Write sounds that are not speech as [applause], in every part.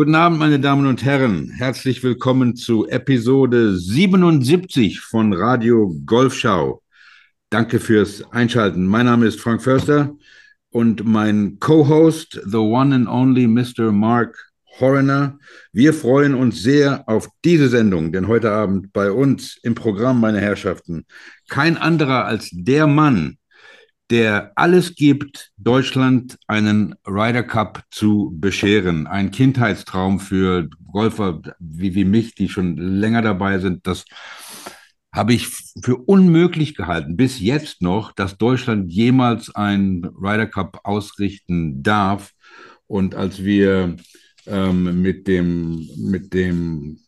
Guten Abend, meine Damen und Herren. Herzlich willkommen zu Episode 77 von Radio Golfschau. Danke fürs Einschalten. Mein Name ist Frank Förster und mein Co-Host, the one and only Mr. Mark Horner. Wir freuen uns sehr auf diese Sendung, denn heute Abend bei uns im Programm, meine Herrschaften, kein anderer als der Mann, der alles gibt, Deutschland einen Ryder Cup zu bescheren. Ein Kindheitstraum für Golfer wie, wie mich, die schon länger dabei sind. Das habe ich für unmöglich gehalten, bis jetzt noch, dass Deutschland jemals einen Ryder Cup ausrichten darf. Und als wir ähm, mit dem, mit dem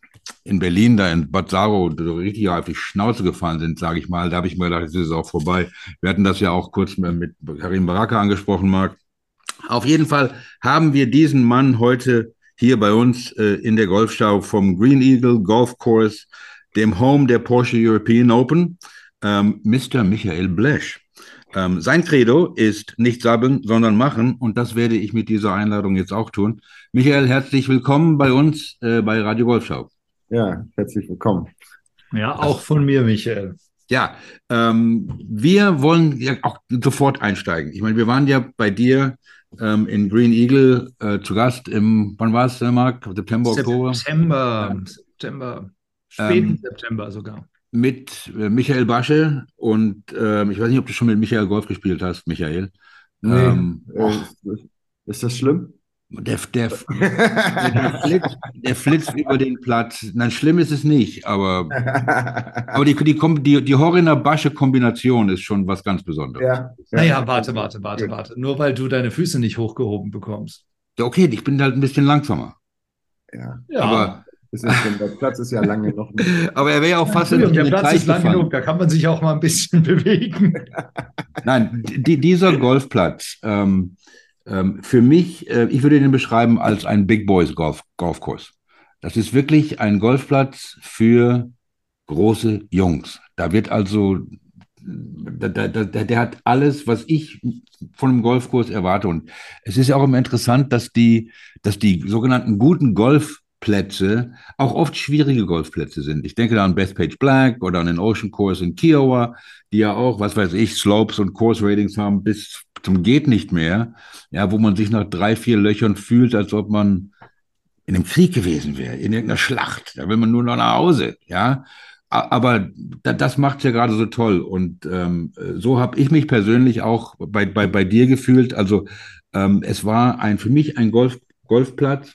in Berlin, da in Bad Saro, richtig auf die Schnauze gefallen sind, sage ich mal. Da habe ich mir gedacht, es ist auch vorbei. Wir hatten das ja auch kurz mit Karim Baraka angesprochen, Marc. Auf jeden Fall haben wir diesen Mann heute hier bei uns äh, in der Golfschau vom Green Eagle Golf Course, dem Home der Porsche European Open, ähm, Mr. Michael Blesch. Ähm, sein Credo ist nicht sagen, sondern machen und das werde ich mit dieser Einladung jetzt auch tun. Michael, herzlich willkommen bei uns äh, bei Radio Golfschau. Ja, herzlich willkommen. Ja, auch von mir, Michael. Ja, ähm, wir wollen ja auch sofort einsteigen. Ich meine, wir waren ja bei dir ähm, in Green Eagle äh, zu Gast im, wann war es, Marc? September, Oktober? September, ja. September, späten ähm, September sogar. Mit äh, Michael Basche und äh, ich weiß nicht, ob du schon mit Michael Golf gespielt hast, Michael. Nee, ähm, äh, ist das schlimm? Der, der, der, flitzt, der, flitzt, über den Platz. Nein, schlimm ist es nicht, aber, aber die, die, die, die Horiner-Basche-Kombination ist schon was ganz Besonderes. Ja, ja. Naja, warte, warte, warte, warte. Nur weil du deine Füße nicht hochgehoben bekommst. Okay, ich bin halt ein bisschen langsamer. Ja. ja. Aber, ist, der Platz ist ja lange noch nicht. [laughs] Aber er wäre ja auch fast ja, in Der Platz ist lang genug, da kann man sich auch mal ein bisschen [laughs] bewegen. Nein, die, dieser Golfplatz, ähm, ähm, für mich, äh, ich würde den beschreiben als ein Big Boys Golf, Golfkurs. Das ist wirklich ein Golfplatz für große Jungs. Da wird also, da, da, da, der hat alles, was ich von einem Golfkurs erwarte. Und es ist ja auch immer interessant, dass die, dass die sogenannten guten Golfplätze auch oft schwierige Golfplätze sind. Ich denke da an Bethpage Black oder an den Ocean Course in Kiowa, die ja auch, was weiß ich, Slopes und Course Ratings haben bis zum geht nicht mehr, ja, wo man sich nach drei, vier Löchern fühlt, als ob man in einem Krieg gewesen wäre, in irgendeiner Schlacht. Da will man nur noch nach Hause, ja. Aber das macht es ja gerade so toll. Und ähm, so habe ich mich persönlich auch bei, bei, bei dir gefühlt. Also ähm, es war ein für mich ein Golf, Golfplatz,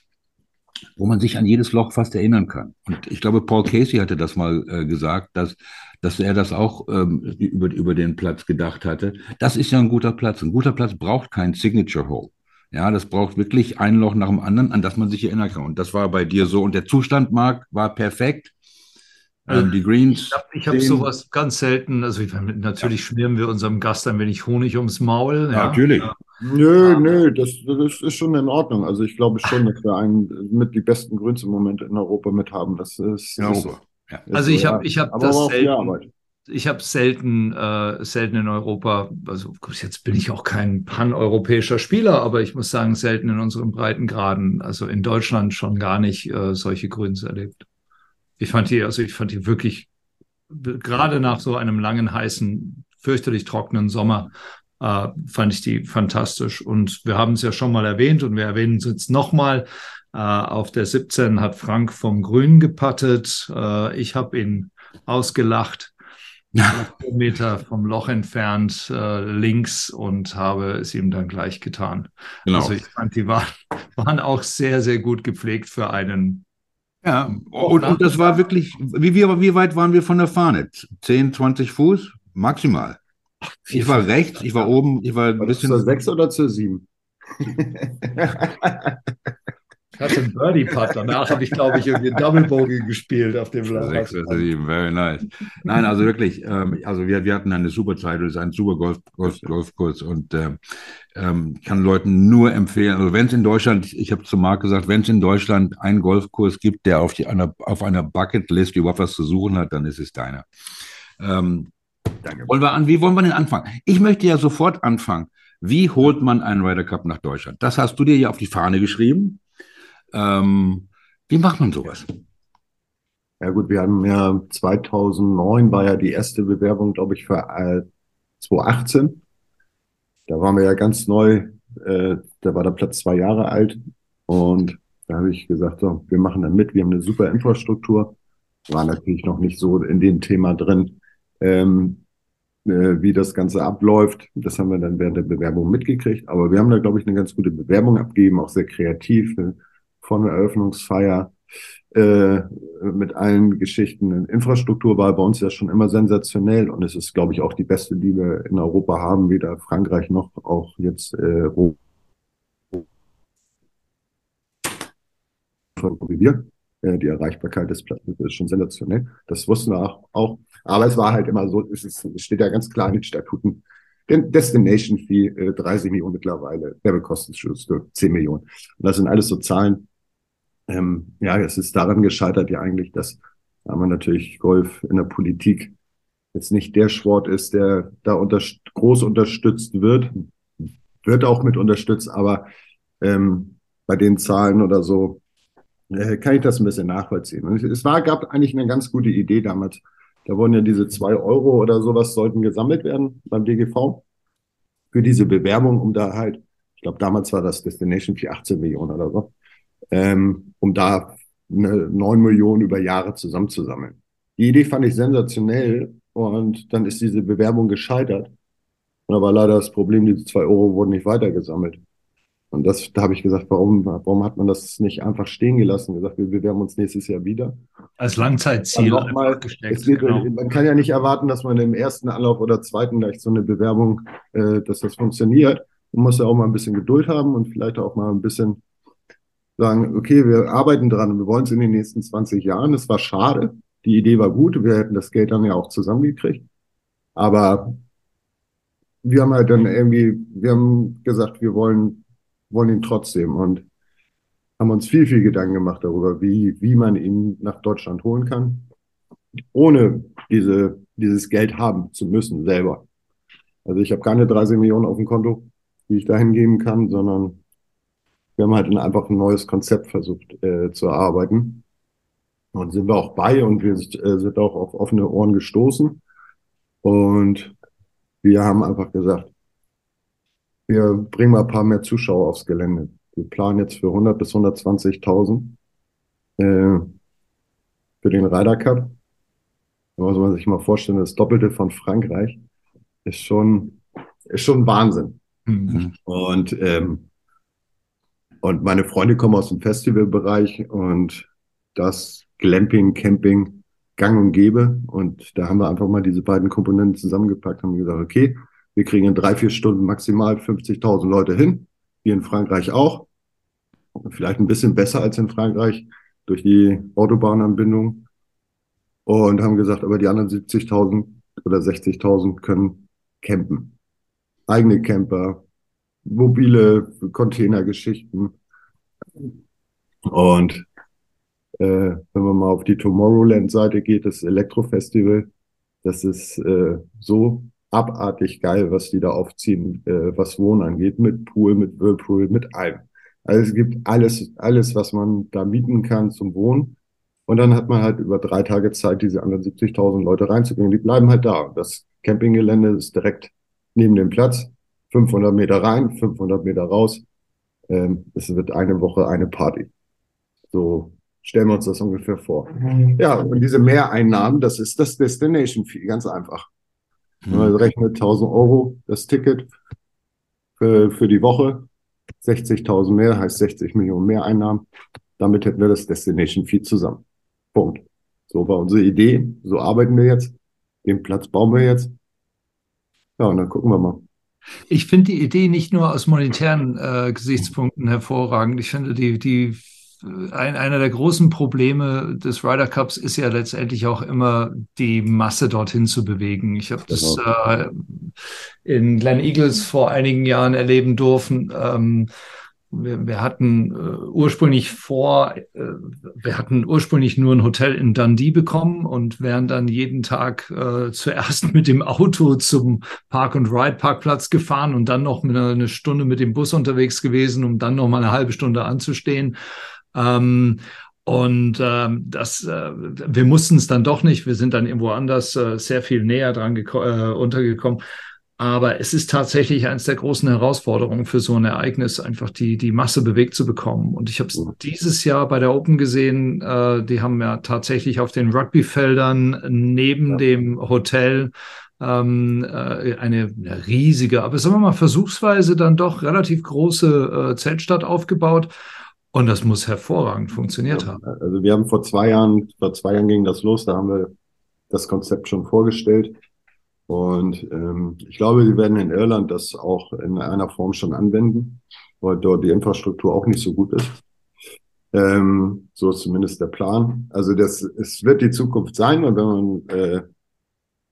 wo man sich an jedes Loch fast erinnern kann. Und ich glaube, Paul Casey hatte das mal äh, gesagt, dass dass er das auch ähm, über, über den Platz gedacht hatte. Das ist ja ein guter Platz. Ein guter Platz braucht kein Signature Hole. Ja, das braucht wirklich ein Loch nach dem anderen, an das man sich erinnern kann. Und das war bei dir so. Und der Zustand, Marc, war perfekt. Ähm, die Greens. Ich habe hab sowas ganz selten. Also ich, natürlich schmieren wir unserem Gast ein wenig Honig ums Maul. Ja, natürlich. Nö, ja. nö, das, das ist schon in Ordnung. Also ich glaube schon, dass wir einen mit die besten Grüns im Moment in Europa mit haben. Das ist, ja, ist so. Ja. Also ich habe ich hab das selten, ich habe selten, äh, selten in Europa, also jetzt bin ich auch kein paneuropäischer Spieler, aber ich muss sagen, selten in unseren Breitengraden, also in Deutschland schon gar nicht äh, solche Grüns erlebt. Ich fand die, also ich fand die wirklich, gerade nach so einem langen, heißen, fürchterlich trockenen Sommer, äh, fand ich die fantastisch. Und wir haben es ja schon mal erwähnt und wir erwähnen es jetzt nochmal. Äh, auf der 17 hat Frank vom Grün gepattet. Äh, ich habe ihn ausgelacht. [laughs] Meter vom Loch entfernt, äh, links und habe es ihm dann gleich getan. Genau. Also ich fand, die waren, waren auch sehr, sehr gut gepflegt für einen. Ja, und, und das war wirklich, wie, wie, wie weit waren wir von der Fahne? 10, 20 Fuß? Maximal. Ich war rechts, ich war oben, ich war ein bisschen. Zur 6 oder zur 7? [laughs] Ich hatte einen Birdie-Putt. Danach habe ich, glaube ich, irgendwie Double Bogey gespielt auf dem Sechs oder sieben, very nice. Nein, also wirklich, ähm, also wir, wir hatten eine super Zeit, es ist ein super Golf, Golf, Golfkurs und ähm, ähm, kann Leuten nur empfehlen, also wenn es in Deutschland, ich habe zu Marc gesagt, wenn es in Deutschland einen Golfkurs gibt, der auf, die, einer, auf einer Bucketlist überhaupt was zu suchen hat, dann ist es deiner. Ähm, Danke. Wollen wir an, wie wollen wir denn anfangen? Ich möchte ja sofort anfangen. Wie holt man einen Ryder Cup nach Deutschland? Das hast du dir ja auf die Fahne geschrieben. Ähm, wie macht man sowas? Ja gut, wir haben ja 2009 war ja die erste Bewerbung, glaube ich, für äh, 2018. Da waren wir ja ganz neu, äh, da war der Platz zwei Jahre alt und da habe ich gesagt, so, wir machen da mit, wir haben eine super Infrastruktur. War natürlich noch nicht so in dem Thema drin, ähm, äh, wie das Ganze abläuft. Das haben wir dann während der Bewerbung mitgekriegt. Aber wir haben da, glaube ich, eine ganz gute Bewerbung abgegeben, auch sehr kreativ, äh, von der Eröffnungsfeier äh, mit allen Geschichten. Infrastruktur war bei uns ja schon immer sensationell und es ist, glaube ich, auch die beste, die wir in Europa haben, weder Frankreich noch auch jetzt äh, wie wir. Äh, die Erreichbarkeit des Platzes ist schon sensationell. Das wussten wir auch, auch. Aber es war halt immer so, es, ist, es steht ja ganz klar in den Statuten. Destination Fee äh, 30 Millionen mittlerweile, Werbekostenschutz 10 Millionen. Und das sind alles so Zahlen. Ähm, ja, es ist daran gescheitert ja eigentlich, dass da man natürlich Golf in der Politik jetzt nicht der Sport ist, der da unter, groß unterstützt wird, wird auch mit unterstützt, aber ähm, bei den Zahlen oder so äh, kann ich das ein bisschen nachvollziehen. Und es war, gab eigentlich eine ganz gute Idee damals. Da wurden ja diese zwei Euro oder sowas sollten gesammelt werden beim DGV für diese Bewerbung, um da halt, ich glaube, damals war das Destination für 18 Millionen oder so, ähm, um da 9 Millionen über Jahre zusammenzusammeln. Die Idee fand ich sensationell und dann ist diese Bewerbung gescheitert. Und da war leider das Problem, diese zwei Euro wurden nicht weitergesammelt. Und das, da habe ich gesagt, warum, warum hat man das nicht einfach stehen gelassen? Gesagt, wir bewerben uns nächstes Jahr wieder. Als Langzeitziel mal, gesteckt. Wird, genau. Man kann ja nicht erwarten, dass man im ersten Anlauf oder zweiten gleich so eine Bewerbung, äh, dass das funktioniert. Man muss ja auch mal ein bisschen Geduld haben und vielleicht auch mal ein bisschen sagen, okay, wir arbeiten dran und wir wollen es in den nächsten 20 Jahren. Es war schade. Die Idee war gut. Wir hätten das Geld dann ja auch zusammengekriegt. Aber wir haben halt dann irgendwie, wir haben gesagt, wir wollen wollen ihn trotzdem und haben uns viel, viel Gedanken gemacht darüber, wie, wie man ihn nach Deutschland holen kann, ohne diese, dieses Geld haben zu müssen selber. Also ich habe keine 30 Millionen auf dem Konto, die ich dahin geben kann, sondern wir haben halt einfach ein neues Konzept versucht äh, zu erarbeiten. Und sind wir auch bei und wir äh, sind auch auf offene Ohren gestoßen. Und wir haben einfach gesagt, wir bringen mal ein paar mehr Zuschauer aufs Gelände. Wir planen jetzt für 100 bis 120.000 äh, für den Ryder Cup. Da muss man sich mal vorstellen, das Doppelte von Frankreich ist schon, ist schon Wahnsinn. Mhm. Und, ähm, und meine Freunde kommen aus dem Festivalbereich und das Glamping, Camping gang und gäbe. Und da haben wir einfach mal diese beiden Komponenten zusammengepackt und gesagt, okay, wir kriegen in drei, vier Stunden maximal 50.000 Leute hin, wie in Frankreich auch. Vielleicht ein bisschen besser als in Frankreich durch die Autobahnanbindung. Und haben gesagt, aber die anderen 70.000 oder 60.000 können campen. Eigene Camper, mobile Containergeschichten. Und äh, wenn man mal auf die Tomorrowland-Seite geht, das Elektrofestival, das ist äh, so abartig geil, was die da aufziehen, äh, was Wohnen angeht, mit Pool, mit Whirlpool, mit allem. Also es gibt alles, alles, was man da mieten kann zum Wohnen. Und dann hat man halt über drei Tage Zeit, diese anderen 70.000 Leute reinzubringen. Die bleiben halt da. Das Campinggelände ist direkt neben dem Platz. 500 Meter rein, 500 Meter raus. Ähm, es wird eine Woche eine Party. So stellen wir uns das ungefähr vor. Mhm. Ja, und diese Mehreinnahmen, das ist das Destination Fee, ganz einfach. Mhm. Man rechnet 1000 Euro das Ticket für, für die Woche. 60.000 mehr heißt 60 Millionen mehr Einnahmen. Damit hätten wir das Destination Fee zusammen. Punkt. So war unsere Idee. So arbeiten wir jetzt. Den Platz bauen wir jetzt. Ja, und dann gucken wir mal. Ich finde die Idee nicht nur aus monetären äh, Gesichtspunkten hervorragend. Ich finde die, die ein, einer der großen Probleme des Ryder Cups ist ja letztendlich auch immer die Masse dorthin zu bewegen. Ich habe das genau. äh, in Glen Eagles vor einigen Jahren erleben dürfen. Ähm, wir, wir, hatten äh, ursprünglich vor, äh, wir hatten ursprünglich nur ein Hotel in Dundee bekommen und wären dann jeden Tag äh, zuerst [laughs] mit dem Auto zum Park and Ride Parkplatz gefahren und dann noch eine, eine Stunde mit dem Bus unterwegs gewesen, um dann noch mal eine halbe Stunde anzustehen Ähm, und ähm, das, äh, wir mussten es dann doch nicht. Wir sind dann irgendwo anders äh, sehr viel näher dran äh, untergekommen. Aber es ist tatsächlich eines der großen Herausforderungen für so ein Ereignis, einfach die, die Masse bewegt zu bekommen. Und ich habe es dieses Jahr bei der Open gesehen, äh, die haben ja tatsächlich auf den Rugbyfeldern neben ja. dem Hotel ähm, äh, eine riesige, aber sagen wir mal versuchsweise dann doch relativ große äh, Zeltstadt aufgebaut. Und das muss hervorragend funktioniert haben. Also wir haben vor zwei Jahren, vor zwei Jahren ging das los, da haben wir das Konzept schon vorgestellt. Und ähm, ich glaube, wir werden in Irland das auch in einer Form schon anwenden, weil dort die Infrastruktur auch nicht so gut ist. Ähm, so ist zumindest der Plan. Also das, es wird die Zukunft sein. Und wenn man, äh,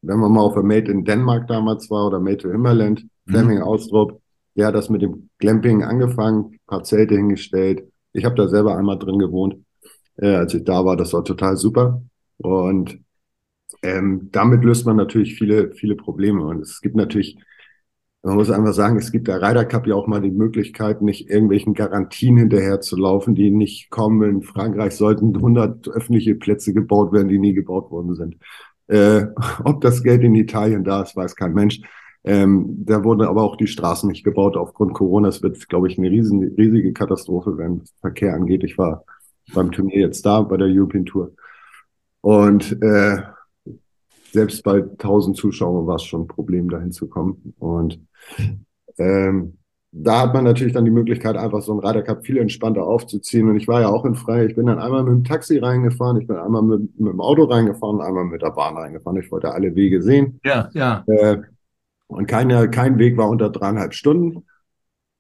wenn man mal auf der Made in Denmark damals war oder Made to Himmerland, mhm. Fleming Austrup, der hat das mit dem Glamping angefangen, paar Zelte hingestellt. Ich habe da selber einmal drin gewohnt, äh, als ich da war. Das war total super. Und ähm, damit löst man natürlich viele, viele Probleme. Und es gibt natürlich, man muss einfach sagen, es gibt der Ryder Cup ja auch mal die Möglichkeit, nicht irgendwelchen Garantien hinterher zu laufen, die nicht kommen. In Frankreich sollten 100 öffentliche Plätze gebaut werden, die nie gebaut worden sind. Äh, ob das Geld in Italien da ist, weiß kein Mensch. Ähm, da wurden aber auch die Straßen nicht gebaut aufgrund Corona. Es wird, glaube ich, eine riesen, riesige Katastrophe, wenn Verkehr angeht. Ich war beim Turnier jetzt da, bei der European Tour. Und äh, selbst bei 1000 Zuschauern war es schon ein Problem, dahin zu kommen. Und ähm, da hat man natürlich dann die Möglichkeit, einfach so einen Ryder Cup viel entspannter aufzuziehen. Und ich war ja auch in Freie. Ich bin dann einmal mit dem Taxi reingefahren, ich bin einmal mit, mit dem Auto reingefahren, einmal mit der Bahn reingefahren. Ich wollte alle Wege sehen. Ja, ja. Äh, und keine, kein Weg war unter dreieinhalb Stunden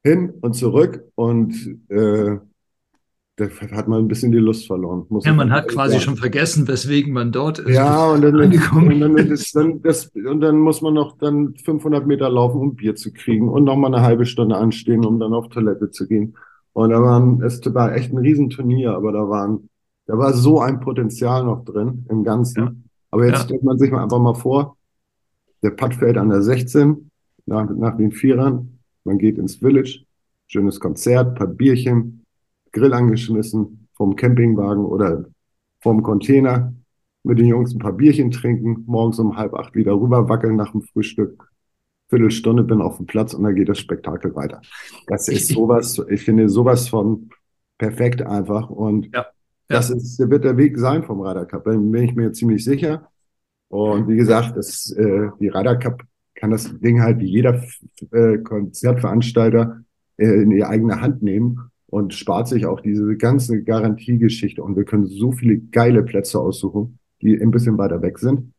hin und zurück. Und äh, da hat man ein bisschen die Lust verloren. ja, man hat quasi sagen. schon vergessen, weswegen man dort ist. Ja, und dann, [laughs] und dann, ist dann das, und dann muss man noch dann 500 Meter laufen, um Bier zu kriegen und noch mal eine halbe Stunde anstehen, um dann auf Toilette zu gehen. Und da waren, es war echt ein Riesenturnier, aber da waren, da war so ein Potenzial noch drin im Ganzen. Ja. Aber jetzt ja. stellt man sich mal einfach mal vor, der Putt fällt an der 16 nach, nach den Vierern, man geht ins Village, schönes Konzert, paar Bierchen, Grill angeschmissen vom Campingwagen oder vom Container, mit den Jungs ein paar Bierchen trinken, morgens um halb acht wieder rüber wackeln nach dem Frühstück. Viertelstunde bin auf dem Platz und dann geht das Spektakel weiter. Das [laughs] ist sowas, ich finde sowas von perfekt einfach und ja, ja. das ist, wird der Weg sein vom Ryder Cup, bin ich mir ziemlich sicher. Und wie gesagt, das, äh, die Ryder Cup kann das Ding halt wie jeder äh, Konzertveranstalter äh, in die eigene Hand nehmen und spart sich auch diese ganze Garantiegeschichte. Und wir können so viele geile Plätze aussuchen, die ein bisschen weiter weg sind,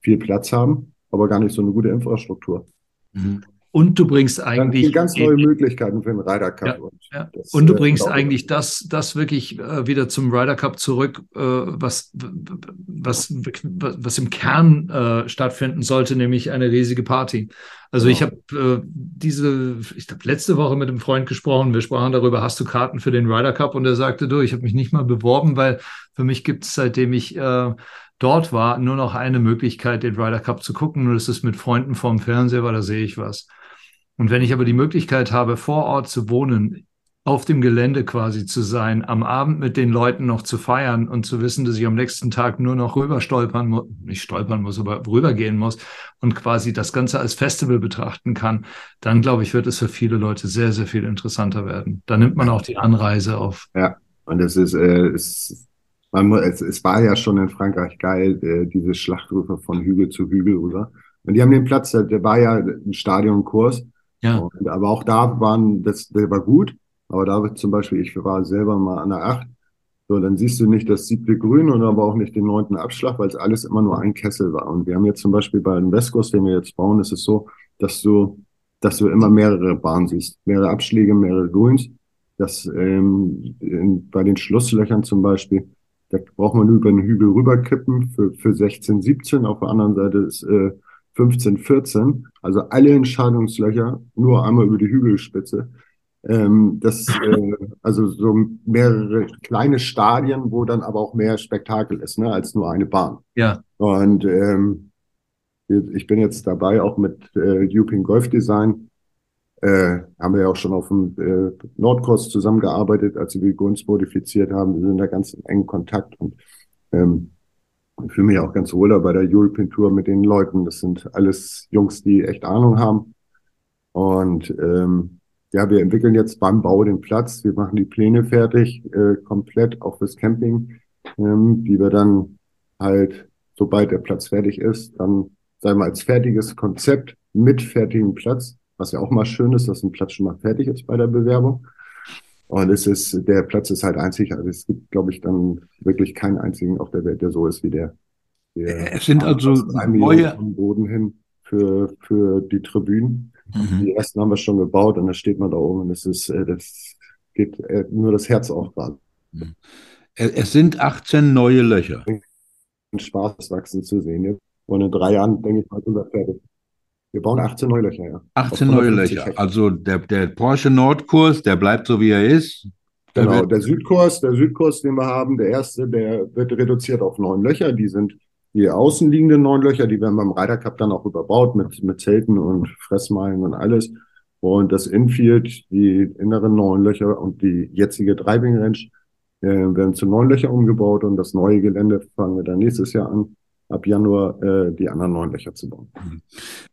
viel Platz haben, aber gar nicht so eine gute Infrastruktur. Mhm. Und du bringst eigentlich. ganz neue Möglichkeiten für den Ryder Cup. Ja, und, ja. Das, und, du äh, bringst eigentlich das, das wirklich äh, wieder zum Ryder Cup zurück, äh, was, was, was im Kern äh, stattfinden sollte, nämlich eine riesige Party. Also genau. ich habe äh, diese, ich habe letzte Woche mit einem Freund gesprochen, wir sprachen darüber, hast du Karten für den Ryder Cup? Und er sagte, du, ich habe mich nicht mal beworben, weil für mich gibt es, seitdem ich äh, dort war, nur noch eine Möglichkeit, den Ryder Cup zu gucken. Und das ist mit Freunden vorm Fernseher, weil da sehe ich was. Und wenn ich aber die Möglichkeit habe, vor Ort zu wohnen, auf dem Gelände quasi zu sein, am Abend mit den Leuten noch zu feiern und zu wissen, dass ich am nächsten Tag nur noch rüber stolpern muss, nicht stolpern muss, aber rübergehen muss und quasi das Ganze als Festival betrachten kann, dann glaube ich, wird es für viele Leute sehr, sehr viel interessanter werden. Da nimmt man auch die Anreise auf. Ja, und es ist, äh, es, man, es, es war ja schon in Frankreich geil, äh, diese Schlachtrufe von Hügel zu Hügel, oder? Und die haben den Platz, der war ja ein Stadionkurs ja. Und, aber auch da waren, das, der war gut. Aber da wird zum Beispiel, ich war selber mal an der Acht. So, dann siehst du nicht das siebte Grün und aber auch nicht den neunten Abschlag, weil es alles immer nur ein Kessel war. Und wir haben jetzt zum Beispiel bei den Westkurs, den wir jetzt bauen, ist es so, dass du, dass du immer mehrere Bahnen siehst, mehrere Abschläge, mehrere Grüns. Das ähm, in, bei den Schlusslöchern zum Beispiel, da braucht man über den Hügel rüberkippen für, für 16, 17. Auf der anderen Seite ist äh, 15, 14, also alle Entscheidungslöcher nur einmal über die Hügelspitze. Ähm, das, äh, [laughs] also so mehrere kleine Stadien, wo dann aber auch mehr Spektakel ist, ne, als nur eine Bahn. Ja. Und ähm, ich bin jetzt dabei, auch mit äh, European Golf Design, äh, haben wir ja auch schon auf dem äh, Nordkurs zusammengearbeitet, als wir die Gunst modifiziert haben. Wir sind da ganz in engen Kontakt und ähm, ich fühle mich auch ganz wohl bei der European Tour mit den Leuten. Das sind alles Jungs, die echt Ahnung haben. Und ähm, ja, wir entwickeln jetzt beim Bau den Platz. Wir machen die Pläne fertig, äh, komplett auch fürs Camping, ähm, die wir dann halt, sobald der Platz fertig ist, dann sagen wir als fertiges Konzept mit fertigem Platz, was ja auch mal schön ist, dass ein Platz schon mal fertig ist bei der Bewerbung. Und es ist, der Platz ist halt einzig, also es gibt, glaube ich, dann wirklich keinen einzigen auf der Welt, der so ist wie der. der es sind also neue Boden hin für, für die Tribünen. Mhm. Die ersten haben wir schon gebaut und da steht man da oben und es ist, äh, das geht äh, nur das Herz aufbauen. Mhm. Es sind 18 neue Löcher. Spaß wachsen zu sehen. Und in drei Jahren, denke ich mal, sind wir fertig. Wir bauen 18 neue Löcher, ja. 18 neue Löcher. Hektar. Also der, der Porsche Nordkurs, der bleibt so, wie er ist. Der genau, der Südkurs, der Südkurs, den wir haben, der erste, der wird reduziert auf neun Löcher. Die sind die außenliegenden neun Löcher, die werden beim Ryder Cup dann auch überbaut mit, mit Zelten und Fressmeilen und alles. Und das Infield, die inneren neun Löcher und die jetzige Driving Range äh, werden zu neun Löcher umgebaut und das neue Gelände fangen wir dann nächstes Jahr an ab Januar äh, die anderen neun Löcher zu bauen. Mhm.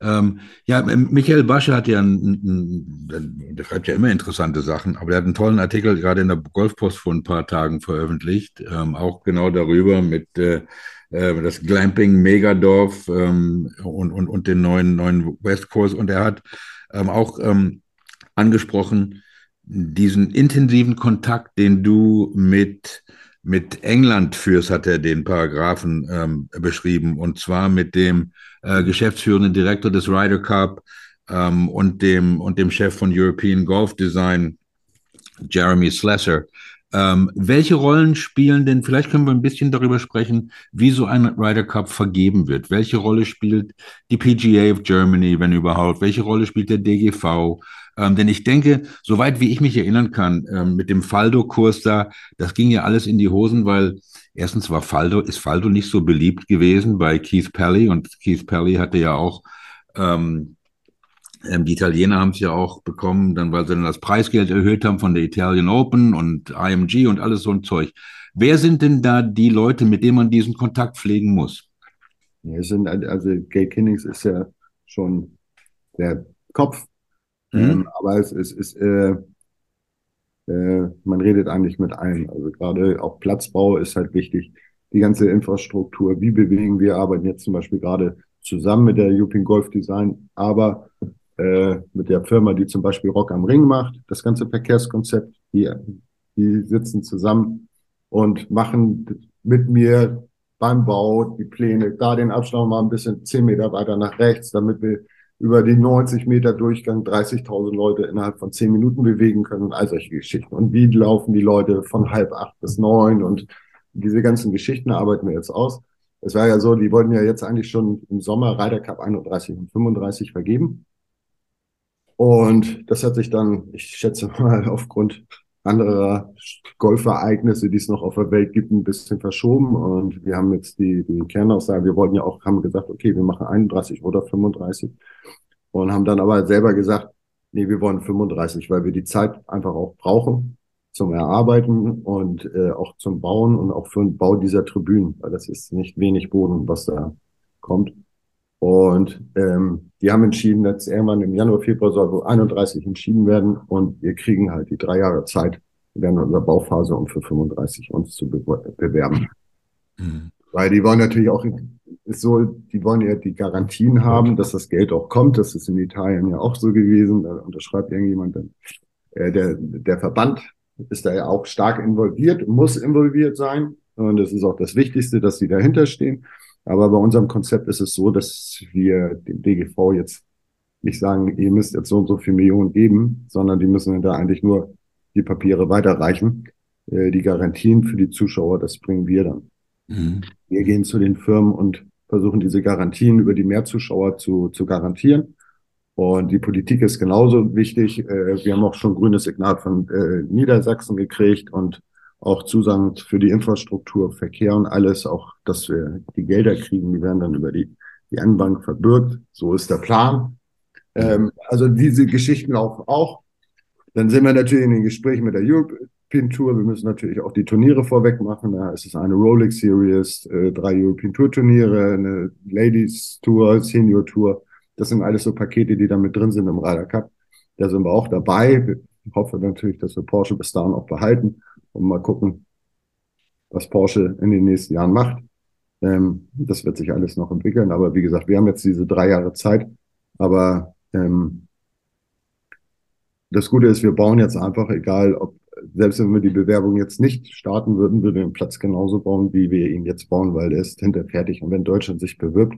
Ähm, ja, Michael Basche hat ja, ein, ein, der schreibt ja immer interessante Sachen, aber er hat einen tollen Artikel gerade in der Golfpost vor ein paar Tagen veröffentlicht, ähm, auch genau darüber mit äh, äh, das Glamping Megadorf ähm, und, und, und den neuen, neuen Westkurs. Und er hat ähm, auch ähm, angesprochen, diesen intensiven Kontakt, den du mit, mit England führst, hat er den Paragraphen ähm, beschrieben, und zwar mit dem äh, geschäftsführenden Direktor des Ryder Cup ähm, und, dem, und dem Chef von European Golf Design, Jeremy Slesser. Ähm, welche Rollen spielen denn, vielleicht können wir ein bisschen darüber sprechen, wie so ein Ryder Cup vergeben wird. Welche Rolle spielt die PGA of Germany, wenn überhaupt? Welche Rolle spielt der DGV? Ähm, denn ich denke, soweit wie ich mich erinnern kann, ähm, mit dem Faldo-Kurs da, das ging ja alles in die Hosen, weil erstens war Faldo, ist Faldo nicht so beliebt gewesen bei Keith Pelly und Keith Pelly hatte ja auch ähm, ähm, die Italiener haben es ja auch bekommen, dann weil sie dann das Preisgeld erhöht haben von der Italian Open und IMG und alles so ein Zeug. Wer sind denn da die Leute, mit denen man diesen Kontakt pflegen muss? Ja, sind, also Gay Kinnings ist ja schon der Kopf, mhm. ähm, aber es, es ist, äh, äh, man redet eigentlich mit allen. Also gerade auch Platzbau ist halt wichtig. Die ganze Infrastruktur, wie bewegen wir, arbeiten jetzt zum Beispiel gerade zusammen mit der European Golf Design, aber äh, mit der Firma, die zum Beispiel Rock am Ring macht, das ganze Verkehrskonzept, die, die sitzen zusammen und machen mit mir beim Bau die Pläne, da den Abstand mal ein bisschen zehn Meter weiter nach rechts, damit wir über die 90 Meter Durchgang 30.000 Leute innerhalb von zehn Minuten bewegen können und all solche Geschichten. Und wie laufen die Leute von halb acht bis neun und diese ganzen Geschichten arbeiten wir jetzt aus. Es war ja so, die wollten ja jetzt eigentlich schon im Sommer Ryder Cup 31 und 35 vergeben. Und das hat sich dann, ich schätze mal, [laughs] aufgrund anderer Golfereignisse, die es noch auf der Welt gibt, ein bisschen verschoben. Und wir haben jetzt die, die Kernaussage, wir wollten ja auch, haben gesagt, okay, wir machen 31 oder 35. Und haben dann aber selber gesagt, nee, wir wollen 35, weil wir die Zeit einfach auch brauchen zum Erarbeiten und äh, auch zum Bauen und auch für den Bau dieser Tribünen, weil das ist nicht wenig Boden, was da kommt. Und ähm, die haben entschieden, dass irgendwann im Januar, Februar soll 31 entschieden werden und wir kriegen halt die drei Jahre Zeit während unserer Bauphase, um für 35 uns zu bewerben. Mhm. Weil die wollen natürlich auch, ist so, die wollen ja die Garantien haben, dass das Geld auch kommt. Das ist in Italien ja auch so gewesen. Da unterschreibt irgendjemand dann. Äh, der, der Verband ist da ja auch stark involviert, muss involviert sein. Und das ist auch das Wichtigste, dass sie dahinter stehen. Aber bei unserem Konzept ist es so, dass wir dem DGV jetzt nicht sagen, ihr müsst jetzt so und so viel Millionen geben, sondern die müssen da eigentlich nur die Papiere weiterreichen. Äh, die Garantien für die Zuschauer, das bringen wir dann. Mhm. Wir gehen zu den Firmen und versuchen diese Garantien über die Mehrzuschauer zu, zu garantieren. Und die Politik ist genauso wichtig. Äh, wir haben auch schon grünes Signal von äh, Niedersachsen gekriegt und auch Zusagen für die Infrastruktur, Verkehr und alles, auch dass wir die Gelder kriegen, die werden dann über die, die Anbank verbürgt. So ist der Plan. Ähm, also diese Geschichten auch, auch. Dann sind wir natürlich in den Gesprächen mit der European Tour. Wir müssen natürlich auch die Turniere vorweg machen. Da ist es eine Rolex Series, äh, drei European Tour Turniere, eine Ladies Tour, Senior Tour. Das sind alles so Pakete, die da mit drin sind im Ryder Cup. Da sind wir auch dabei. Ich hoffe natürlich, dass wir Porsche bis dahin auch behalten und mal gucken, was Porsche in den nächsten Jahren macht. Ähm, das wird sich alles noch entwickeln. Aber wie gesagt, wir haben jetzt diese drei Jahre Zeit. Aber ähm, das Gute ist, wir bauen jetzt einfach, egal ob, selbst wenn wir die Bewerbung jetzt nicht starten würden, würden wir den Platz genauso bauen, wie wir ihn jetzt bauen, weil er ist hinter fertig. Und wenn Deutschland sich bewirbt,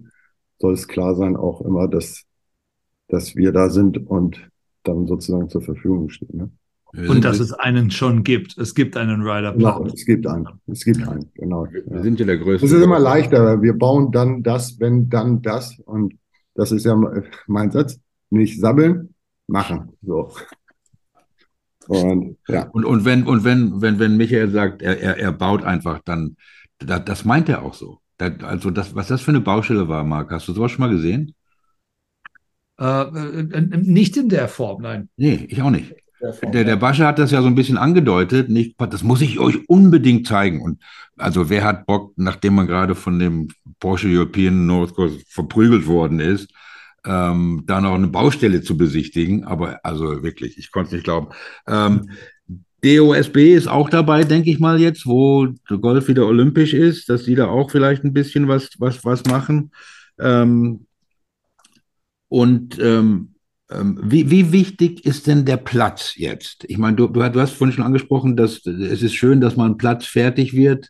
soll es klar sein auch immer, dass, dass wir da sind und dann sozusagen zur Verfügung stehen. Ne? Und dass es einen schon gibt. Es gibt einen Rider Genau, es gibt einen. Es gibt einen, genau. Wir ja. sind ja der größte. Es ist immer leichter. Wir bauen dann das, wenn dann das. Und das ist ja mein Satz. Nicht sabbeln, machen. So. Und, ja. und, und wenn, und wenn, wenn, wenn Michael sagt, er, er, er baut einfach, dann, das, das meint er auch so. Das, also das, was das für eine Baustelle war, Marc, hast du sowas schon mal gesehen? Äh, äh nicht in der Form, nein. Nee, ich auch nicht. Der, der Basche hat das ja so ein bisschen angedeutet. Nicht, das muss ich euch unbedingt zeigen. Und also wer hat Bock, nachdem man gerade von dem Porsche European North Coast verprügelt worden ist, ähm, da noch eine Baustelle zu besichtigen. Aber also wirklich, ich konnte es nicht glauben. Ähm, DOSB ist auch dabei, denke ich mal jetzt, wo Golf wieder olympisch ist, dass die da auch vielleicht ein bisschen was, was, was machen. Ähm, und ähm, wie, wie, wichtig ist denn der Platz jetzt? Ich meine, du, du, hast vorhin schon angesprochen, dass es ist schön, dass mal ein Platz fertig wird.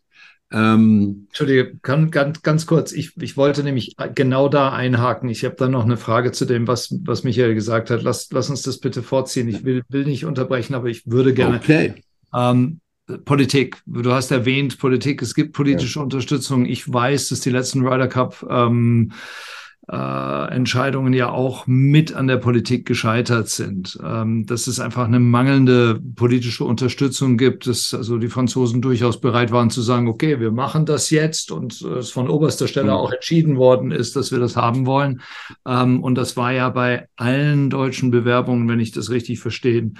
Ähm, Entschuldige, kann, ganz, ganz kurz. Ich, ich wollte nämlich genau da einhaken. Ich habe da noch eine Frage zu dem, was, was Michael gesagt hat. Lass, lass uns das bitte vorziehen. Ich will, will nicht unterbrechen, aber ich würde gerne. Okay. Ähm, Politik. Du hast erwähnt, Politik. Es gibt politische ja. Unterstützung. Ich weiß, dass die letzten Ryder Cup ähm, äh, Entscheidungen ja auch mit an der Politik gescheitert sind. Ähm, dass es einfach eine mangelnde politische Unterstützung gibt, dass also die Franzosen durchaus bereit waren zu sagen, okay, wir machen das jetzt und es von oberster Stelle mhm. auch entschieden worden ist, dass wir das haben wollen. Ähm, und das war ja bei allen deutschen Bewerbungen, wenn ich das richtig verstehe,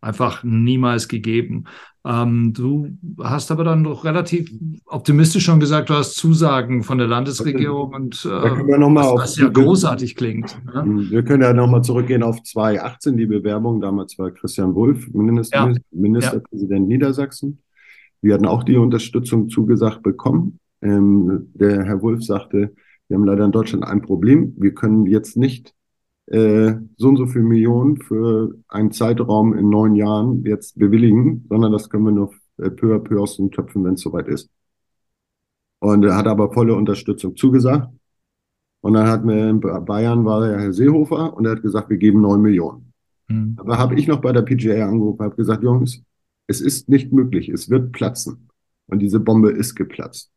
einfach niemals gegeben. Ähm, du hast aber dann doch relativ optimistisch schon gesagt, du hast Zusagen von der Landesregierung und äh, was, was ja großartig klingt. Ne? Mhm, wir können ja nochmal zurückgehen auf 2018, die Bewerbung. Damals war Christian Wulff Minister, ja. Ministerpräsident ja. Niedersachsen. Wir hatten auch die Unterstützung zugesagt bekommen. Ähm, der Herr Wulff sagte, wir haben leider in Deutschland ein Problem. Wir können jetzt nicht äh, so und so viel Millionen für einen Zeitraum in neun Jahren jetzt bewilligen, sondern das können wir nur äh, peu à peu aus den Töpfen, wenn es soweit ist. Und er hat aber volle Unterstützung zugesagt. Und dann hat mir in Bayern war der Herr Seehofer und er hat gesagt, wir geben neun Millionen. Mhm. Aber habe ich noch bei der PGA angerufen, habe gesagt, Jungs, es ist nicht möglich, es wird platzen. Und diese Bombe ist geplatzt.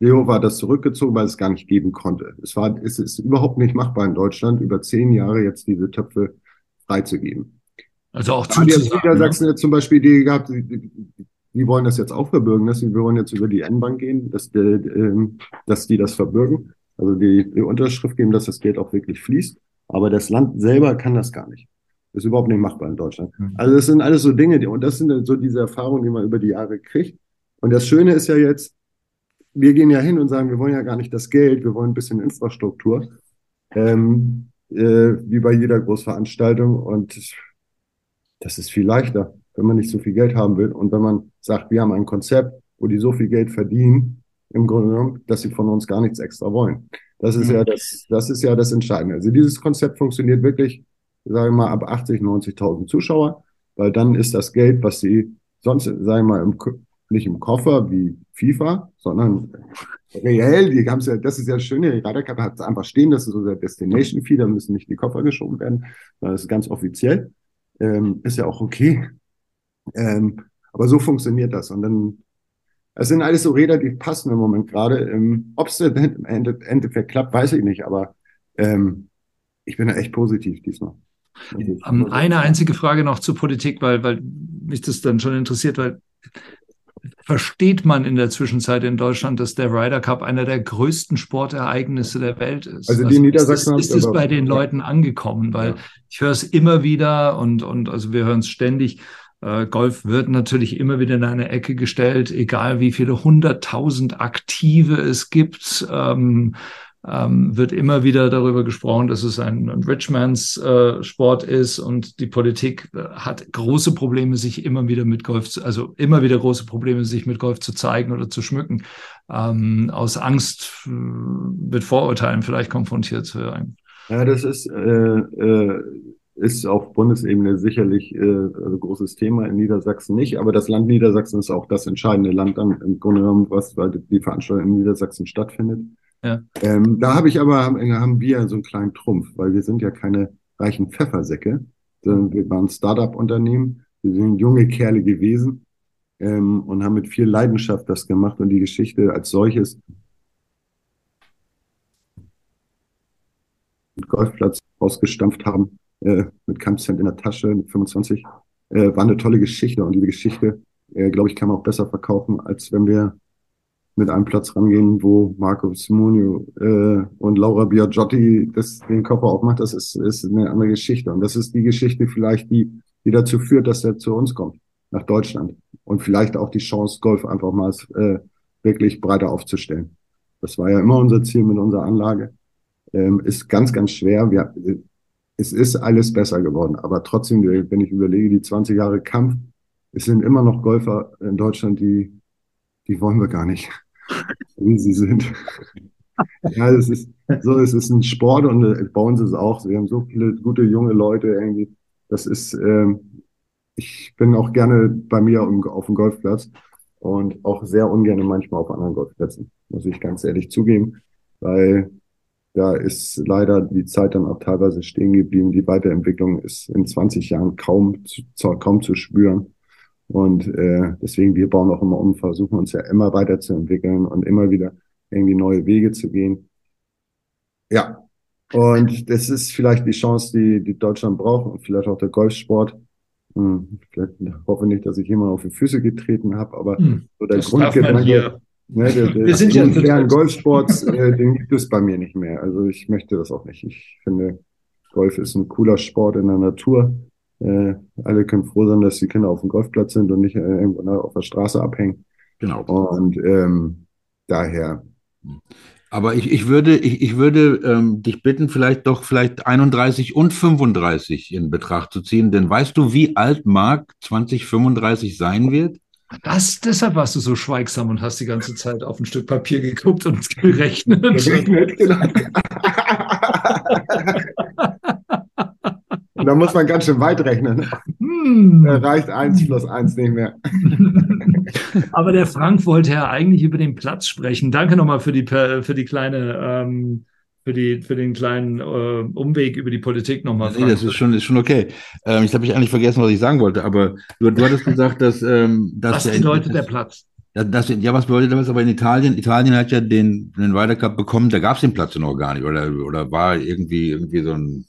Seehofer hat das zurückgezogen, weil es gar nicht geben konnte. Es war, es ist überhaupt nicht machbar in Deutschland, über zehn Jahre jetzt diese Töpfe freizugeben. Also auch zu Niedersachsen ne? zum Beispiel die gehabt, die, die, wollen das jetzt auch verbürgen, dass sie, wir wollen jetzt über die N-Bank gehen, dass, die, ähm, dass die das verbürgen, also die, die Unterschrift geben, dass das Geld auch wirklich fließt. Aber das Land selber kann das gar nicht. Das ist überhaupt nicht machbar in Deutschland. Mhm. Also das sind alles so Dinge, die, und das sind so diese Erfahrungen, die man über die Jahre kriegt. Und das Schöne ist ja jetzt, wir gehen ja hin und sagen, wir wollen ja gar nicht das Geld, wir wollen ein bisschen Infrastruktur, ähm, äh, wie bei jeder Großveranstaltung. Und das ist viel leichter, wenn man nicht so viel Geld haben will. Und wenn man sagt, wir haben ein Konzept, wo die so viel Geld verdienen, im Grunde genommen, dass sie von uns gar nichts extra wollen. Das ist mhm. ja das, das ist ja das Entscheidende. Also dieses Konzept funktioniert wirklich, sage ich mal, ab 80, 90.000 Zuschauer, weil dann ist das Geld, was sie sonst, sage ich mal, im, nicht im Koffer wie FIFA, sondern reell, die haben ja, das ist ja das Schöne, die Ryder hat einfach stehen, das ist unser Destination Fee, da müssen nicht die Koffer geschoben werden, das ist ganz offiziell, ähm, ist ja auch okay. Ähm, aber so funktioniert das und dann, es sind alles so Räder, die passen im Moment gerade. Ähm, Ob es im Endeffekt klappt, weiß ich nicht, aber ähm, ich bin da echt positiv diesmal. Eine einzige Frage noch zur Politik, weil, weil mich das dann schon interessiert, weil versteht man in der Zwischenzeit in Deutschland, dass der Ryder Cup einer der größten Sportereignisse der Welt ist. Also die also Niedersachsen ist, es bei den Leuten angekommen, weil ja. ich höre es immer wieder und, und also wir hören es ständig. Äh, Golf wird natürlich immer wieder in eine Ecke gestellt, egal wie viele hunderttausend Aktive es gibt. Ähm, ähm, wird immer wieder darüber gesprochen, dass es ein, ein Richmans äh, Sport ist und die Politik äh, hat große Probleme, sich immer wieder mit Golf, zu, also immer wieder große Probleme, sich mit Golf zu zeigen oder zu schmücken, ähm, aus Angst äh, mit Vorurteilen vielleicht konfrontiert zu werden. Ja, das ist, äh, äh, ist auf Bundesebene sicherlich äh, ein großes Thema, in Niedersachsen nicht, aber das Land Niedersachsen ist auch das entscheidende Land dann im Grunde genommen, was weil die Veranstaltung in Niedersachsen stattfindet. Ähm, da habe ich aber, haben wir so einen kleinen Trumpf, weil wir sind ja keine reichen Pfeffersäcke, sondern wir waren Startup-Unternehmen, wir sind junge Kerle gewesen ähm, und haben mit viel Leidenschaft das gemacht und die Geschichte als solches Golfplatz ausgestampft haben, äh, mit Campcent in der Tasche, mit 25, äh, war eine tolle Geschichte und diese Geschichte, äh, glaube ich, kann man auch besser verkaufen, als wenn wir mit einem Platz rangehen, wo Marco Simonio äh, und Laura Biagiotti das, den Koffer aufmacht, das ist, ist eine andere Geschichte. Und das ist die Geschichte vielleicht, die, die dazu führt, dass er zu uns kommt, nach Deutschland. Und vielleicht auch die Chance, Golf einfach mal äh, wirklich breiter aufzustellen. Das war ja immer unser Ziel mit unserer Anlage. Ähm, ist ganz, ganz schwer. Wir, es ist alles besser geworden. Aber trotzdem, wenn ich überlege, die 20 Jahre Kampf, es sind immer noch Golfer in Deutschland, die, die wollen wir gar nicht wie sie sind. ja, es ist so, es ist ein Sport und äh, bei uns ist es auch, wir haben so viele gute junge Leute irgendwie. Das ist, ähm, ich bin auch gerne bei mir auf dem Golfplatz und auch sehr ungern manchmal auf anderen Golfplätzen, muss ich ganz ehrlich zugeben, weil da ist leider die Zeit dann auch teilweise stehen geblieben. Die Weiterentwicklung ist in 20 Jahren kaum zu, kaum zu spüren. Und äh, deswegen, wir bauen auch immer um, versuchen uns ja immer weiterzuentwickeln und immer wieder irgendwie neue Wege zu gehen. Ja, und das ist vielleicht die Chance, die, die Deutschland braucht und vielleicht auch der Golfsport. Hm, vielleicht hoffe nicht, dass ich jemand auf die Füße getreten habe, aber hm, so der Grundgedanke, ne, der, der, Wir sind ja modernen Golfsports, äh, den gibt es bei mir nicht mehr. Also ich möchte das auch nicht. Ich finde, Golf ist ein cooler Sport in der Natur äh, alle können froh sein, dass die Kinder auf dem Golfplatz sind und nicht äh, irgendwo auf der Straße abhängen. Genau. Und ähm, daher. Aber ich, ich würde, ich, ich würde ähm, dich bitten, vielleicht doch vielleicht 31 und 35 in Betracht zu ziehen. Denn weißt du, wie alt Mark 2035 sein wird? Das, deshalb warst du so schweigsam und hast die ganze Zeit auf ein Stück Papier geguckt und [laughs] gerechnet. Gerechnet, genau. [laughs] Und da muss man ganz schön weit rechnen. Hm. Da reicht eins plus eins nicht mehr. [laughs] Aber der Frank wollte ja eigentlich über den Platz sprechen. Danke nochmal für die, für die kleine, ähm, für, die, für den kleinen äh, Umweg über die Politik nochmal. Nee, das ist schon, ist schon okay. Ähm, ich habe ich eigentlich vergessen, was ich sagen wollte, aber du, du hattest gesagt, dass. Ähm, dass was bedeutet der Platz? Das, ja, was bedeutet das aber in Italien? Italien hat ja den, den Ryder Cup bekommen, da gab es den Platz noch gar nicht, oder, oder war irgendwie, irgendwie so ein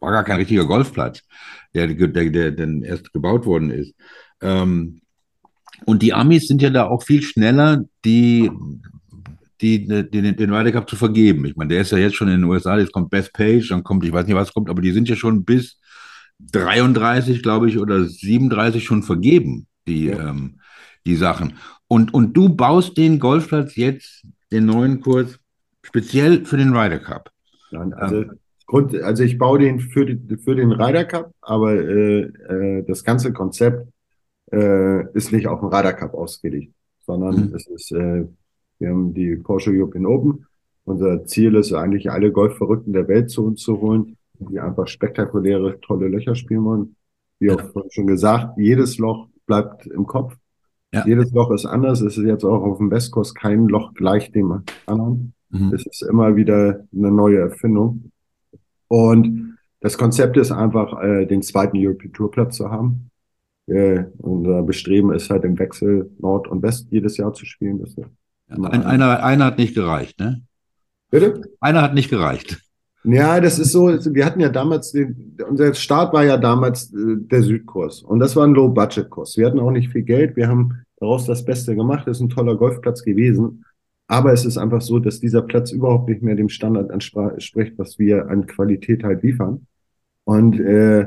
war gar kein richtiger Golfplatz, der, der, der dann erst gebaut worden ist. Ähm, und die Amis sind ja da auch viel schneller, die, die, den, den Ryder Cup zu vergeben. Ich meine, der ist ja jetzt schon in den USA, jetzt kommt Beth Page, dann kommt, ich weiß nicht, was kommt, aber die sind ja schon bis 33, glaube ich, oder 37 schon vergeben, die, ja. ähm, die Sachen. Und, und du baust den Golfplatz jetzt, den neuen Kurs, speziell für den Ryder Cup. Nein, also ähm, Grund, also ich baue den für, die, für den Ryder Cup, aber äh, äh, das ganze Konzept äh, ist nicht auf den Ryder Cup ausgelegt, sondern mhm. es ist, äh, wir haben die Porsche European Open. Unser Ziel ist eigentlich, alle Golfverrückten der Welt zu uns zu holen, die einfach spektakuläre, tolle Löcher spielen wollen. Wie auch schon gesagt, jedes Loch bleibt im Kopf. Ja. Jedes Loch ist anders. Es ist jetzt auch auf dem Westkurs kein Loch gleich dem anderen. Mhm. Es ist immer wieder eine neue Erfindung. Und das Konzept ist einfach, äh, den zweiten European Tour Platz zu haben. Äh, unser Bestreben ist halt im Wechsel Nord und West jedes Jahr zu spielen. Das Ein, einer, einer hat nicht gereicht, ne? Bitte? Einer hat nicht gereicht. Ja, das ist so, wir hatten ja damals, den, unser Start war ja damals äh, der Südkurs und das war ein Low-Budget-Kurs. Wir hatten auch nicht viel Geld, wir haben daraus das Beste gemacht. Es ist ein toller Golfplatz gewesen. Aber es ist einfach so, dass dieser Platz überhaupt nicht mehr dem Standard entspricht, was wir an Qualität halt liefern. Und äh,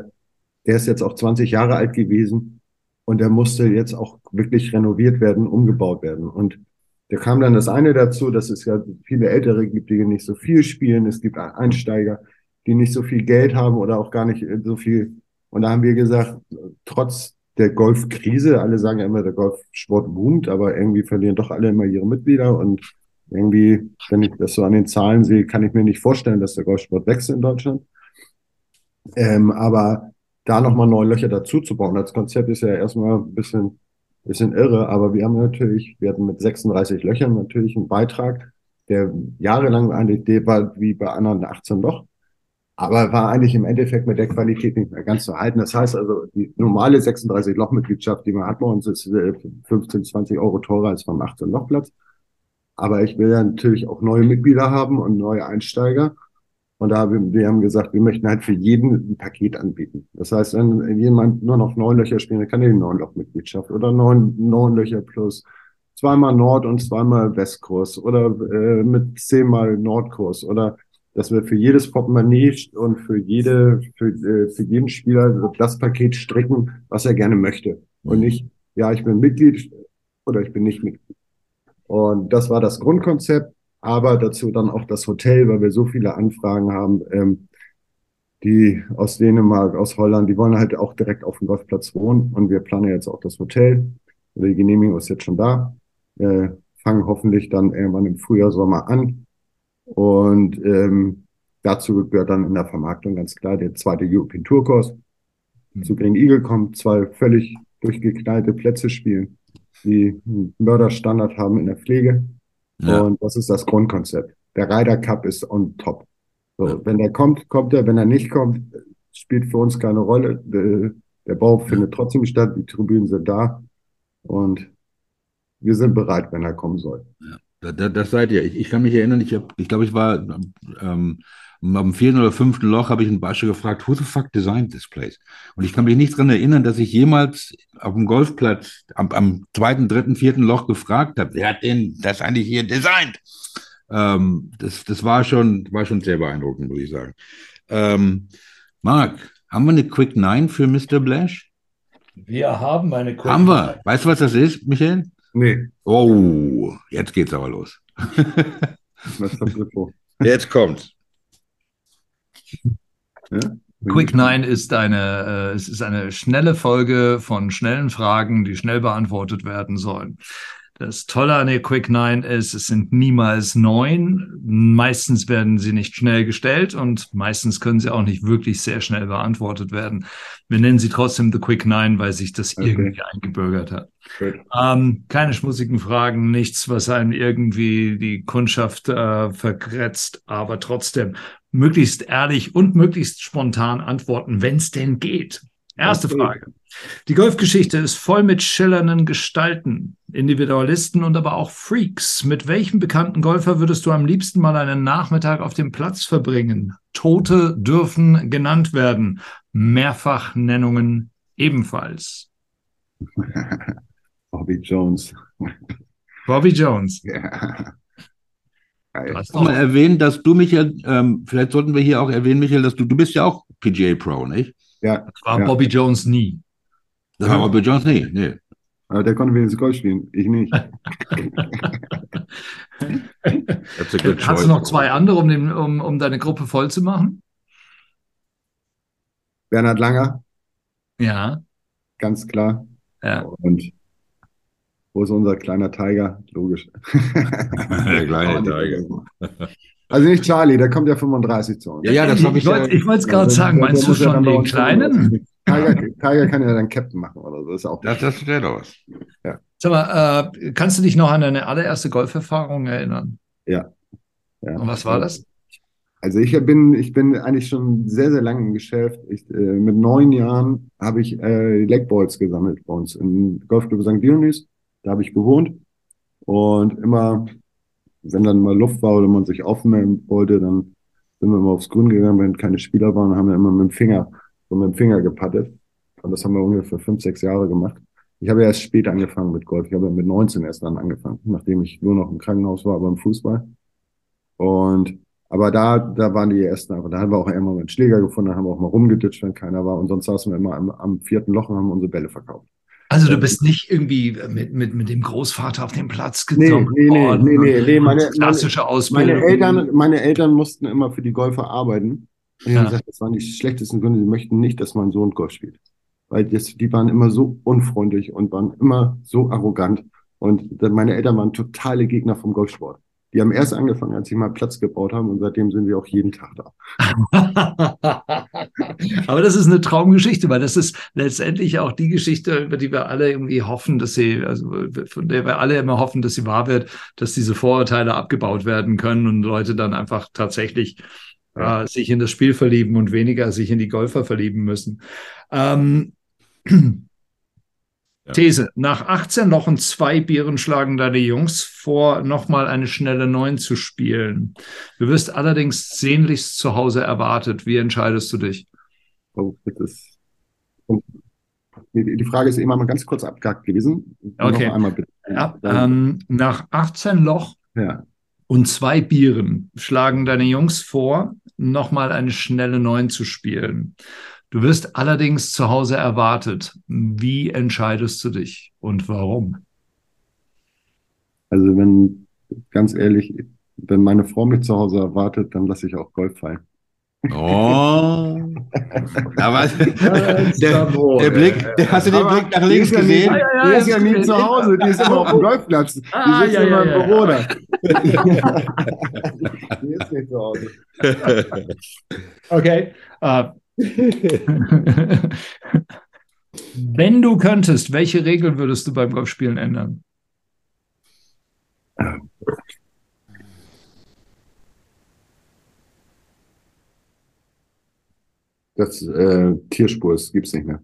der ist jetzt auch 20 Jahre alt gewesen und der musste jetzt auch wirklich renoviert werden, umgebaut werden. Und da kam dann das eine dazu, dass es ja viele Ältere gibt, die nicht so viel spielen. Es gibt Einsteiger, die nicht so viel Geld haben oder auch gar nicht so viel. Und da haben wir gesagt, trotz der Golfkrise. Alle sagen ja immer, der Golfsport boomt, aber irgendwie verlieren doch alle immer ihre Mitglieder. Und irgendwie, wenn ich das so an den Zahlen sehe, kann ich mir nicht vorstellen, dass der Golfsport wächst in Deutschland. Ähm, aber da nochmal neue Löcher dazu zu bauen, als Konzept ist ja erstmal ein bisschen, bisschen irre, aber wir haben natürlich, wir hatten mit 36 Löchern natürlich einen Beitrag, der jahrelang eine Idee war, wie bei anderen 18 Loch aber war eigentlich im Endeffekt mit der Qualität nicht mehr ganz zu halten. Das heißt also, die normale 36-Loch-Mitgliedschaft, die man hat bei uns, ist 15, äh, 20 Euro teurer als beim 18-Loch-Platz. Aber ich will ja natürlich auch neue Mitglieder haben und neue Einsteiger. Und da haben wir haben gesagt, wir möchten halt für jeden ein Paket anbieten. Das heißt, wenn jemand nur noch neun Löcher spielt, dann kann er die neun Loch-Mitgliedschaft oder neun, neun Löcher plus zweimal Nord- und zweimal Westkurs oder äh, mit zehnmal Nordkurs oder dass wir für jedes Portemonnaie und für jede, für, äh, für jeden Spieler das Paket stricken, was er gerne möchte. Und mhm. nicht, ja, ich bin Mitglied oder ich bin nicht Mitglied. Und das war das Grundkonzept, aber dazu dann auch das Hotel, weil wir so viele Anfragen haben, ähm, die aus Dänemark, aus Holland, die wollen halt auch direkt auf dem Golfplatz wohnen. Und wir planen jetzt auch das Hotel. Die Genehmigung ist jetzt schon da. Äh, fangen hoffentlich dann irgendwann im Frühjahr, Sommer an und ähm, dazu gehört dann in der Vermarktung ganz klar der zweite European Tour Kurs. Mhm. Zu Green Eagle kommt zwei völlig durchgeknallte Plätze spielen, die einen Mörderstandard haben in der Pflege. Ja. Und das ist das Grundkonzept. Der Ryder Cup ist on top. So, ja. Wenn der kommt, kommt er. Wenn er nicht kommt, spielt für uns keine Rolle. Der, der Bau ja. findet trotzdem statt. Die Tribünen sind da. Und wir sind bereit, wenn er kommen soll. Ja. Das, das seid ihr. Ich, ich, kann mich erinnern, ich, ich glaube, ich war ähm, am vierten oder fünften Loch, habe ich einen Basche gefragt, who the fuck designed this place? Und ich kann mich nicht daran erinnern, dass ich jemals auf dem Golfplatz am, am zweiten, dritten, vierten Loch gefragt habe, wer hat denn das eigentlich hier designt? Ähm, das, das war schon, war schon sehr beeindruckend, muss ich sagen. Ähm, Marc, haben wir eine Quick Nine für Mr. Blash? Wir haben eine Quick Haben wir. Weißt du, was das ist, Michael? Nee. Oh, jetzt geht's aber los. [laughs] Jetzt kommt's. Ja? Quick Nine ist eine, äh, es ist eine schnelle Folge von schnellen Fragen, die schnell beantwortet werden sollen. Das Tolle an der Quick Nine ist, es sind niemals neun. Meistens werden sie nicht schnell gestellt und meistens können sie auch nicht wirklich sehr schnell beantwortet werden. Wir nennen sie trotzdem The Quick Nine, weil sich das okay. irgendwie eingebürgert hat. Ähm, keine schmutzigen Fragen, nichts, was einem irgendwie die Kundschaft äh, verkretzt, aber trotzdem möglichst ehrlich und möglichst spontan antworten, wenn es denn geht. Erste okay. Frage. Die Golfgeschichte ist voll mit schillernden Gestalten, Individualisten und aber auch Freaks. Mit welchem bekannten Golfer würdest du am liebsten mal einen Nachmittag auf dem Platz verbringen? Tote dürfen genannt werden. Mehrfachnennungen ebenfalls. [laughs] Bobby Jones. Bobby Jones. Ja. Du hast mal erwähnt, dass du, Michael, ähm, vielleicht sollten wir hier auch erwähnen, Michael, dass du, du bist ja auch PGA Pro, nicht? Ja. Das war ja. Bobby Jones nie. Das war Bobby Jones nie, nee. Aber der konnte wenigstens Golf spielen, ich nicht. [laughs] Hast du noch zwei andere, um, den, um, um deine Gruppe voll zu machen? Bernhard Langer. Ja. Ganz klar. Ja. Und wo ist unser kleiner Tiger? Logisch. [laughs] Der kleine Tiger. Also nicht Charlie, der kommt ja 35 zu uns. Ja, ja das habe ich. Ich wollte ja, es gerade sagen. Meinst du schon den kleinen? Tiger, Tiger kann ja dann Captain machen oder so. Das ist auch. Das, das wäre doch was. Ja. Sag mal, äh, kannst du dich noch an deine allererste Golferfahrung erinnern? Ja. ja. Und was war das? Also ich bin, ich bin eigentlich schon sehr, sehr lange im Geschäft. Ich, äh, mit neun Jahren habe ich äh, Legballs gesammelt bei uns im Golfclub St. Dionys. Da habe ich gewohnt. Und immer wenn dann mal Luft war oder man sich aufmelden wollte, dann sind wir immer aufs Grün gegangen, wenn keine Spieler waren, haben wir immer mit dem Finger, so mit dem Finger gepattet. Und das haben wir ungefähr fünf, sechs Jahre gemacht. ich habe erst spät angefangen mit Golf. Ich habe mit 19 erst dann angefangen, nachdem ich nur noch im Krankenhaus war beim Fußball. Und aber da, da waren die ersten einfach. Da haben wir auch immer einen Schläger gefunden, haben wir auch mal rumgeditscht, wenn keiner war. Und sonst saßen wir immer am, am vierten Loch und haben unsere Bälle verkauft. Also du bist nicht irgendwie mit, mit, mit dem Großvater auf den Platz gekommen. Nee, nee, nee, nee, nee, meine, klassische Ausbildung. Meine Eltern, meine Eltern mussten immer für die Golfer arbeiten. Ja. gesagt, das waren die schlechtesten Gründe. Sie möchten nicht, dass mein Sohn Golf spielt. Weil das, die waren immer so unfreundlich und waren immer so arrogant. Und meine Eltern waren totale Gegner vom Golfsport. Die haben erst angefangen, als sie mal Platz gebaut haben und seitdem sind wir auch jeden Tag da. [laughs] Aber das ist eine Traumgeschichte, weil das ist letztendlich auch die Geschichte, über die wir alle irgendwie hoffen, dass sie, also von der wir alle immer hoffen, dass sie wahr wird, dass diese Vorurteile abgebaut werden können und Leute dann einfach tatsächlich ja. äh, sich in das Spiel verlieben und weniger sich in die Golfer verlieben müssen. Ähm, [clears throat] ja. These. Nach 18 Lochen zwei Bieren schlagen deine Jungs vor, nochmal eine schnelle 9 zu spielen. Du wirst allerdings sehnlichst zu Hause erwartet. Wie entscheidest du dich? Oh, das ist. Die Frage ist immer mal ganz kurz abgehakt gewesen. Okay. Noch einmal bitte. Ja, ähm, nach 18 Loch ja. Und zwei Bieren schlagen deine Jungs vor, nochmal eine schnelle 9 zu spielen. Du wirst allerdings zu Hause erwartet. Wie entscheidest du dich und warum? Also wenn, ganz ehrlich, wenn meine Frau mich zu Hause erwartet, dann lasse ich auch Golf fallen. Oh. Aber der, der, Blick, der, hast du den Blick nach links gesehen? Ja, ja, die ist ja nie zu Hause, die ist immer auf dem [laughs] Golfplatz. Die ah, sitzt ja, immer im Büro da. die ist nicht zu Hause. [laughs] Okay. Uh, Wenn du könntest, welche Regeln würdest du beim Golfspielen ändern? Das äh, Tierspur gibt es nicht mehr.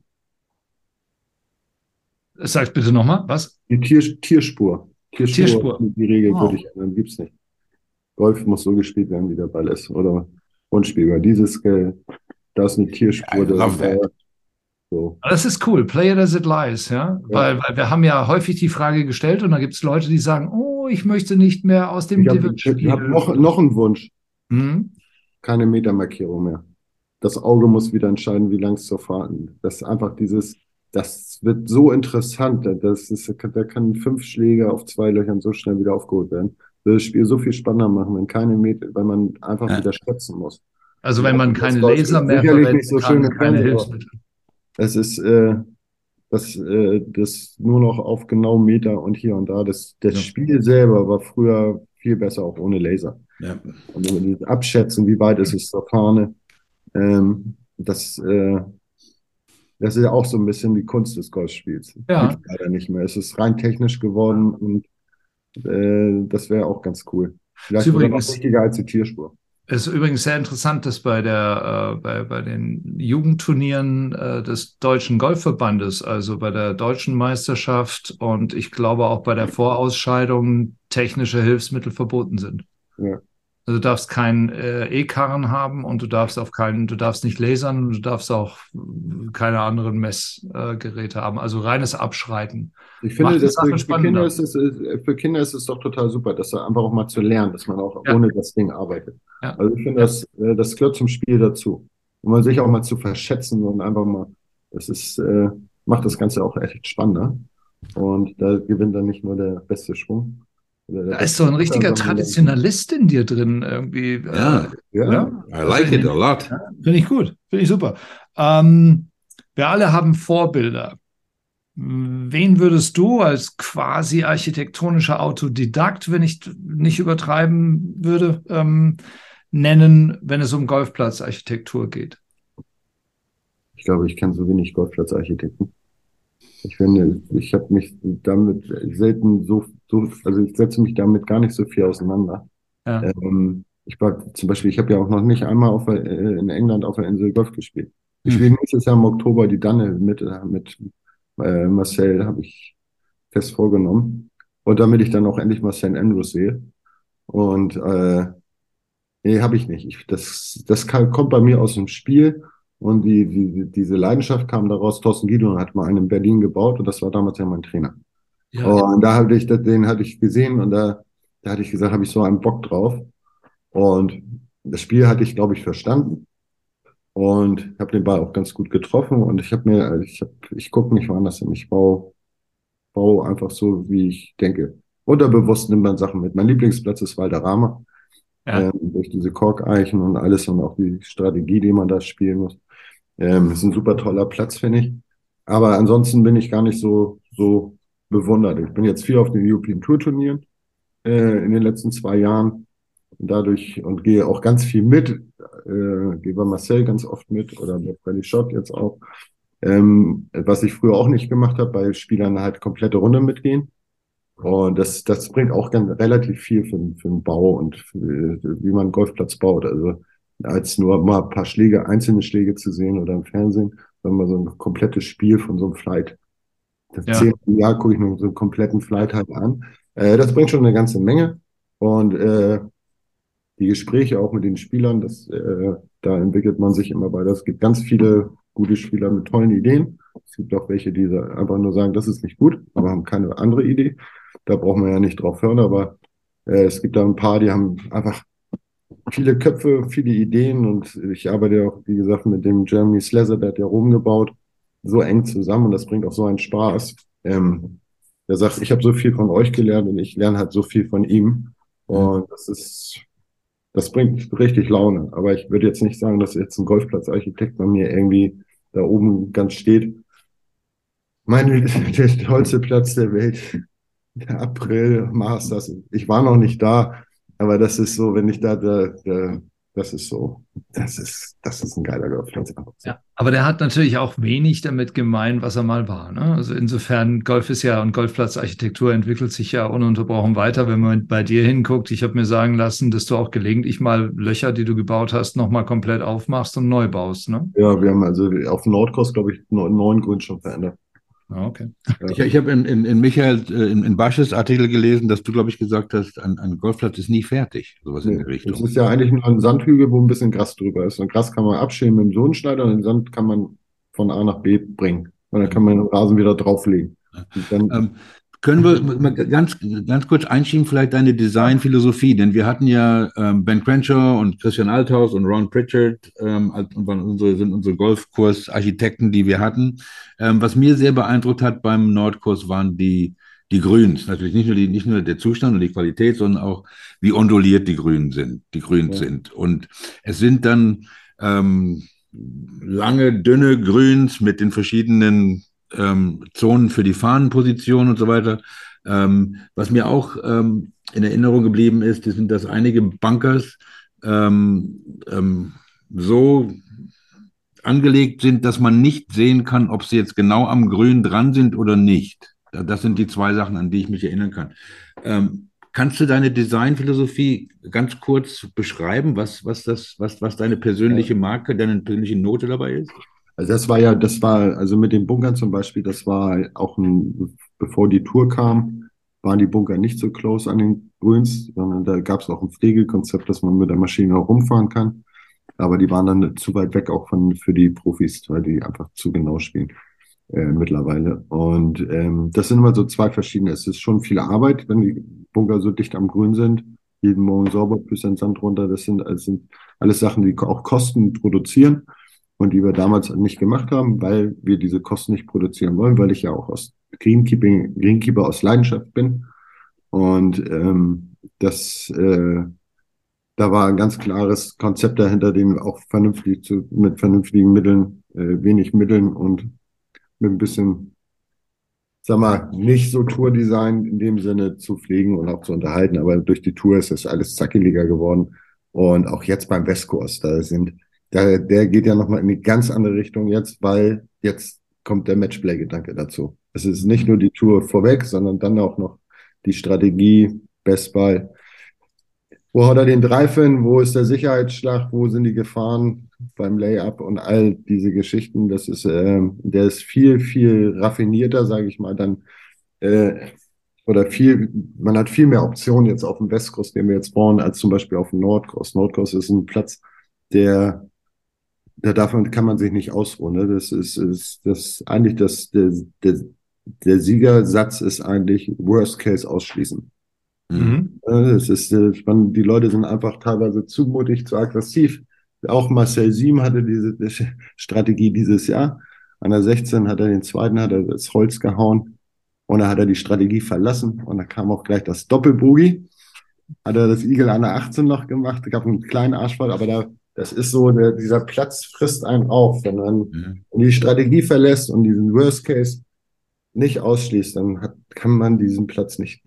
Sag bitte nochmal, was? Die Tier, Tierspur. Tierspur. Tierspur. Die Regel oh. würde ich ändern, gibt es nicht. Golf muss so gespielt werden, wie der Ball ist. Oder unspielbar. Dieses äh, da ist eine Tierspur. I love that. So. Das ist cool. Play it as it lies, ja? ja. Weil, weil wir haben ja häufig die Frage gestellt und da gibt es Leute, die sagen, oh, ich möchte nicht mehr aus dem Ich habe hab noch, noch einen Wunsch. Hm? Keine Metermarkierung mehr. Das Auge muss wieder entscheiden, wie lang es zu fahren. Das ist einfach dieses, das wird so interessant. Das ist, da kann fünf Schläge auf zwei Löchern so schnell wieder aufgeholt werden. Das Spiel so viel spannender machen, wenn keine Meter, weil man einfach ja. wieder schätzen muss. Also wenn man keine Laser mehr verwendet, so kann, keine Hilfsmittel. Es ist äh, das, äh, das nur noch auf genau Meter und hier und da. Das, das ja. Spiel selber war früher viel besser, auch ohne Laser. Ja. Und abschätzen, wie weit ist es zur Fahne. Ähm, das, äh, das ist ja auch so ein bisschen die Kunst des Golfspiels. Ja. Leider nicht mehr. Es ist rein technisch geworden und äh, das wäre auch ganz cool. Vielleicht sogar noch wichtiger als die Tierspur. Es ist übrigens sehr interessant, dass bei der äh, bei, bei den Jugendturnieren äh, des Deutschen Golfverbandes, also bei der deutschen Meisterschaft und ich glaube auch bei der Vorausscheidung technische Hilfsmittel verboten sind. Ja. Also du darfst keinen äh, E-Karren haben und du darfst auf keinen, du darfst nicht lasern und du darfst auch keine anderen Messgeräte äh, haben. Also reines Abschreiten. Ich finde, das für, für, Kinder ist es, für Kinder ist es doch total super, das einfach auch mal zu lernen, dass man auch ja. ohne das Ding arbeitet. Ja. Also ich finde, das, äh, das gehört zum Spiel dazu. Um man sich auch mal zu verschätzen und einfach mal, das ist, äh, macht das Ganze auch echt spannender. Und da gewinnt dann nicht nur der beste Schwung, da ist so ein richtiger Traditionalist in dir drin irgendwie. Äh, ja, ja. ja. I like it a lot. Finde ich gut, finde ich super. Ähm, wir alle haben Vorbilder. Wen würdest du als quasi architektonischer Autodidakt, wenn ich nicht übertreiben würde, ähm, nennen, wenn es um Golfplatzarchitektur geht? Ich glaube, ich kenne so wenig Golfplatzarchitekten. Ich finde, ich habe mich damit selten so, so, also ich setze mich damit gar nicht so viel auseinander. Ja. Ähm, ich war zum Beispiel, ich habe ja auch noch nicht einmal auf, äh, in England auf der Insel Golf gespielt. Ich spiele hm. nächstes Jahr im Oktober die Danne mit, äh, mit äh, Marcel, habe ich fest vorgenommen. Und damit ich dann auch endlich mal St. Andrews sehe. Und äh, nee, habe ich nicht. Ich, das das kann, kommt bei mir aus dem Spiel Und die, die, diese Leidenschaft kam daraus. Thorsten Guido hat mal einen in Berlin gebaut und das war damals ja mein Trainer. Ja. Und da hatte ich, den hatte ich gesehen und da, da hatte ich gesagt, habe ich so einen Bock drauf. Und das Spiel hatte ich, glaube ich, verstanden und habe den Ball auch ganz gut getroffen. Und ich habe mir, ich habe, ich gucke nicht woanders hin. Ich baue, baue einfach so, wie ich denke. Unterbewusst nimmt man Sachen mit. Mein Lieblingsplatz ist Valderrama. Ja. Ähm, durch diese Korkeichen und alles und auch die Strategie, die man da spielen muss. Ähm, ist ein super toller Platz, finde ich. Aber ansonsten bin ich gar nicht so, so bewundert. Ich bin jetzt viel auf den European Tour Turnieren äh, in den letzten zwei Jahren dadurch und gehe auch ganz viel mit, äh, gehe bei Marcel ganz oft mit oder mit Freddy Schott jetzt auch. Ähm, was ich früher auch nicht gemacht habe, bei Spielern halt komplette Runde mitgehen. Und das, das bringt auch ganz, relativ viel für, für den Bau und für, wie man einen Golfplatz baut. Also als nur mal ein paar Schläge, einzelne Schläge zu sehen oder im Fernsehen, sondern mal so ein komplettes Spiel von so einem Flight. Das ja. zehnte Jahr gucke ich mir so einen kompletten Flight halt an. Äh, das bringt schon eine ganze Menge. Und äh, die Gespräche auch mit den Spielern, das, äh, da entwickelt man sich immer weiter. Es gibt ganz viele gute Spieler mit tollen Ideen. Es gibt auch welche, die einfach nur sagen, das ist nicht gut, aber haben keine andere Idee. Da braucht man ja nicht drauf hören, aber äh, es gibt da ein paar, die haben einfach viele Köpfe, viele Ideen und ich arbeite ja auch, wie gesagt, mit dem Jeremy Slezzer, der hat ja rumgebaut, so eng zusammen und das bringt auch so einen Spaß. Ähm, der sagt, ich habe so viel von euch gelernt und ich lerne halt so viel von ihm. Und das ist das bringt richtig Laune. Aber ich würde jetzt nicht sagen, dass jetzt ein Golfplatzarchitekt bei mir irgendwie da oben ganz steht. Mein [laughs] der tollste Platz der Welt, der April Masters. Ich war noch nicht da, aber das ist so, wenn ich da, da, da das ist so, das ist, das ist ein geiler Golfplatz. Ja, aber der hat natürlich auch wenig damit gemein, was er mal war. Ne? Also insofern, Golf ist ja und Golfplatzarchitektur entwickelt sich ja ununterbrochen weiter. Wenn man bei dir hinguckt, ich habe mir sagen lassen, dass du auch gelegentlich mal Löcher, die du gebaut hast, nochmal komplett aufmachst und neu baust. Ne? Ja, wir haben also auf Nordkurs, glaube ich, neun Grün schon verändert. Ah, okay. Ich, ich habe in, in, in Michael, äh, in, in Basches Artikel gelesen, dass du, glaube ich, gesagt hast, ein, ein Golfplatz ist nie fertig. Sowas nee, in der Richtung. Es ist ja eigentlich nur ein Sandhügel, wo ein bisschen Gras drüber ist. Und Gras kann man abschälen mit dem Sohnenschneider und den Sand kann man von A nach B bringen. Und dann kann man den Rasen wieder drauflegen. Dann, ähm, können wir mal ganz, ganz kurz einschieben, vielleicht deine Designphilosophie? Denn wir hatten ja ähm, Ben Crenshaw und Christian Althaus und Ron Pritchard ähm, unsere, sind unsere Golfkurs-Architekten, die wir hatten. Ähm, was mir sehr beeindruckt hat beim Nordkurs waren die, die Grüns. Natürlich nicht nur, die, nicht nur der Zustand und die Qualität, sondern auch, wie onduliert die Grünen sind, die Grüns ja. sind. Und es sind dann ähm, lange, dünne Grüns mit den verschiedenen ähm, Zonen für die Fahnenposition und so weiter. Ähm, was mir auch ähm, in Erinnerung geblieben ist, sind, dass einige Bunkers ähm, ähm, so angelegt sind, dass man nicht sehen kann, ob sie jetzt genau am Grün dran sind oder nicht. Das sind die zwei Sachen, an die ich mich erinnern kann. Ähm, kannst du deine Designphilosophie ganz kurz beschreiben, was, was, das, was, was deine persönliche Marke, deine persönliche Note dabei ist? Also das war ja, das war, also mit den Bunkern zum Beispiel, das war auch ein, bevor die Tour kam, waren die Bunker nicht so close an den Grüns, sondern da gab es auch ein Pflegekonzept, dass man mit der Maschine auch rumfahren kann. Aber die waren dann zu weit weg auch von für die Profis, weil die einfach zu genau spielen äh, mittlerweile. Und ähm, das sind immer so zwei verschiedene. Es ist schon viel Arbeit, wenn die Bunker so dicht am Grün sind. Jeden Morgen sauber, bis ein Sand runter. Das sind, das sind alles Sachen, die auch Kosten produzieren und die wir damals nicht gemacht haben, weil wir diese Kosten nicht produzieren wollen, weil ich ja auch aus Greenkeeping, Greenkeeper aus Leidenschaft bin. Und ähm, das, äh, da war ein ganz klares Konzept dahinter, den auch vernünftig zu, mit vernünftigen Mitteln, äh, wenig Mitteln und mit ein bisschen, sag mal, nicht so Tourdesign in dem Sinne zu pflegen und auch zu unterhalten. Aber durch die Tour ist das alles zackeliger geworden. Und auch jetzt beim Westkurs, da sind der, der geht ja nochmal in eine ganz andere Richtung jetzt, weil jetzt kommt der Matchplay-Gedanke dazu. Es ist nicht nur die Tour vorweg, sondern dann auch noch die Strategie, Bestball. Wo hat er den Dreifen? Wo ist der Sicherheitsschlag? Wo sind die Gefahren beim Layup und all diese Geschichten? Das ist, äh, der ist viel, viel raffinierter, sage ich mal, dann äh, oder viel, man hat viel mehr Optionen jetzt auf dem Westkurs, den wir jetzt bauen, als zum Beispiel auf dem Nordkurs. Nordkurs ist ein Platz, der da davon kann man sich nicht ausruhen. Ne? Das ist, ist das eigentlich das, der, der, der Siegersatz ist eigentlich Worst Case ausschließen. Mhm. Das ist, man, die Leute sind einfach teilweise zu mutig, zu aggressiv. Auch Marcel Siem hatte diese Strategie dieses Jahr. An der 16 hat er den zweiten, hat er das Holz gehauen und dann hat er die Strategie verlassen und da kam auch gleich das Doppelbogie. Hat er das Igel an der 18 noch gemacht, gab einen kleinen Arschfall, aber da, das ist so, der, dieser Platz frisst einen auf. Wenn man mhm. die Strategie verlässt und diesen Worst Case nicht ausschließt, dann hat, kann man diesen Platz nicht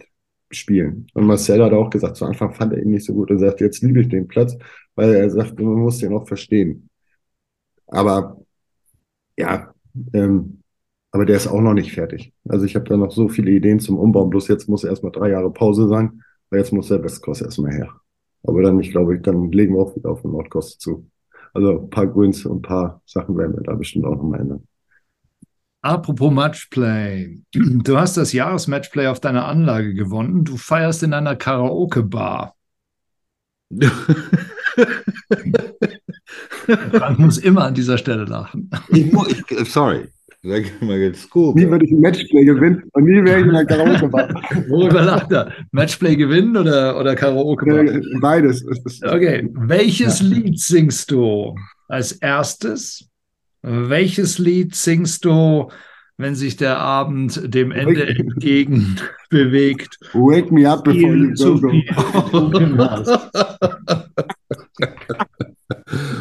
spielen. Und Marcel hat auch gesagt, zu Anfang fand er ihn nicht so gut und sagt, jetzt liebe ich den Platz, weil er sagt, man muss den auch verstehen. Aber ja, ähm, aber der ist auch noch nicht fertig. Also ich habe da noch so viele Ideen zum Umbau. Bloß jetzt muss erstmal drei Jahre Pause sein, weil jetzt muss der Westkurs erstmal her. Aber dann, ich glaube, dann legen wir auch wieder auf den Nordkost zu. Also ein paar Grüns und ein paar Sachen werden wir da bestimmt auch nochmal ändern. Apropos Matchplay. [clears throat] Du hast das Jahresmatchplay auf deiner Anlage gewonnen. Du feierst in einer Karaoke-Bar. [laughs] Frank muss immer an dieser Stelle lachen. Ich, ich, sorry. Sag mal jetzt cool. Nie würde ich ein Matchplay gewinnen und nie wäre ich in einer Karaoke-Bar. [laughs] Worüber lacht er? Matchplay gewinnen oder, oder Karaoke-Bar? Beides. Okay. Welches ja. Lied singst du als erstes? Welches Lied singst du, wenn sich der Abend dem Ende entgegen [laughs] bewegt? Wake me up before you go. [laughs]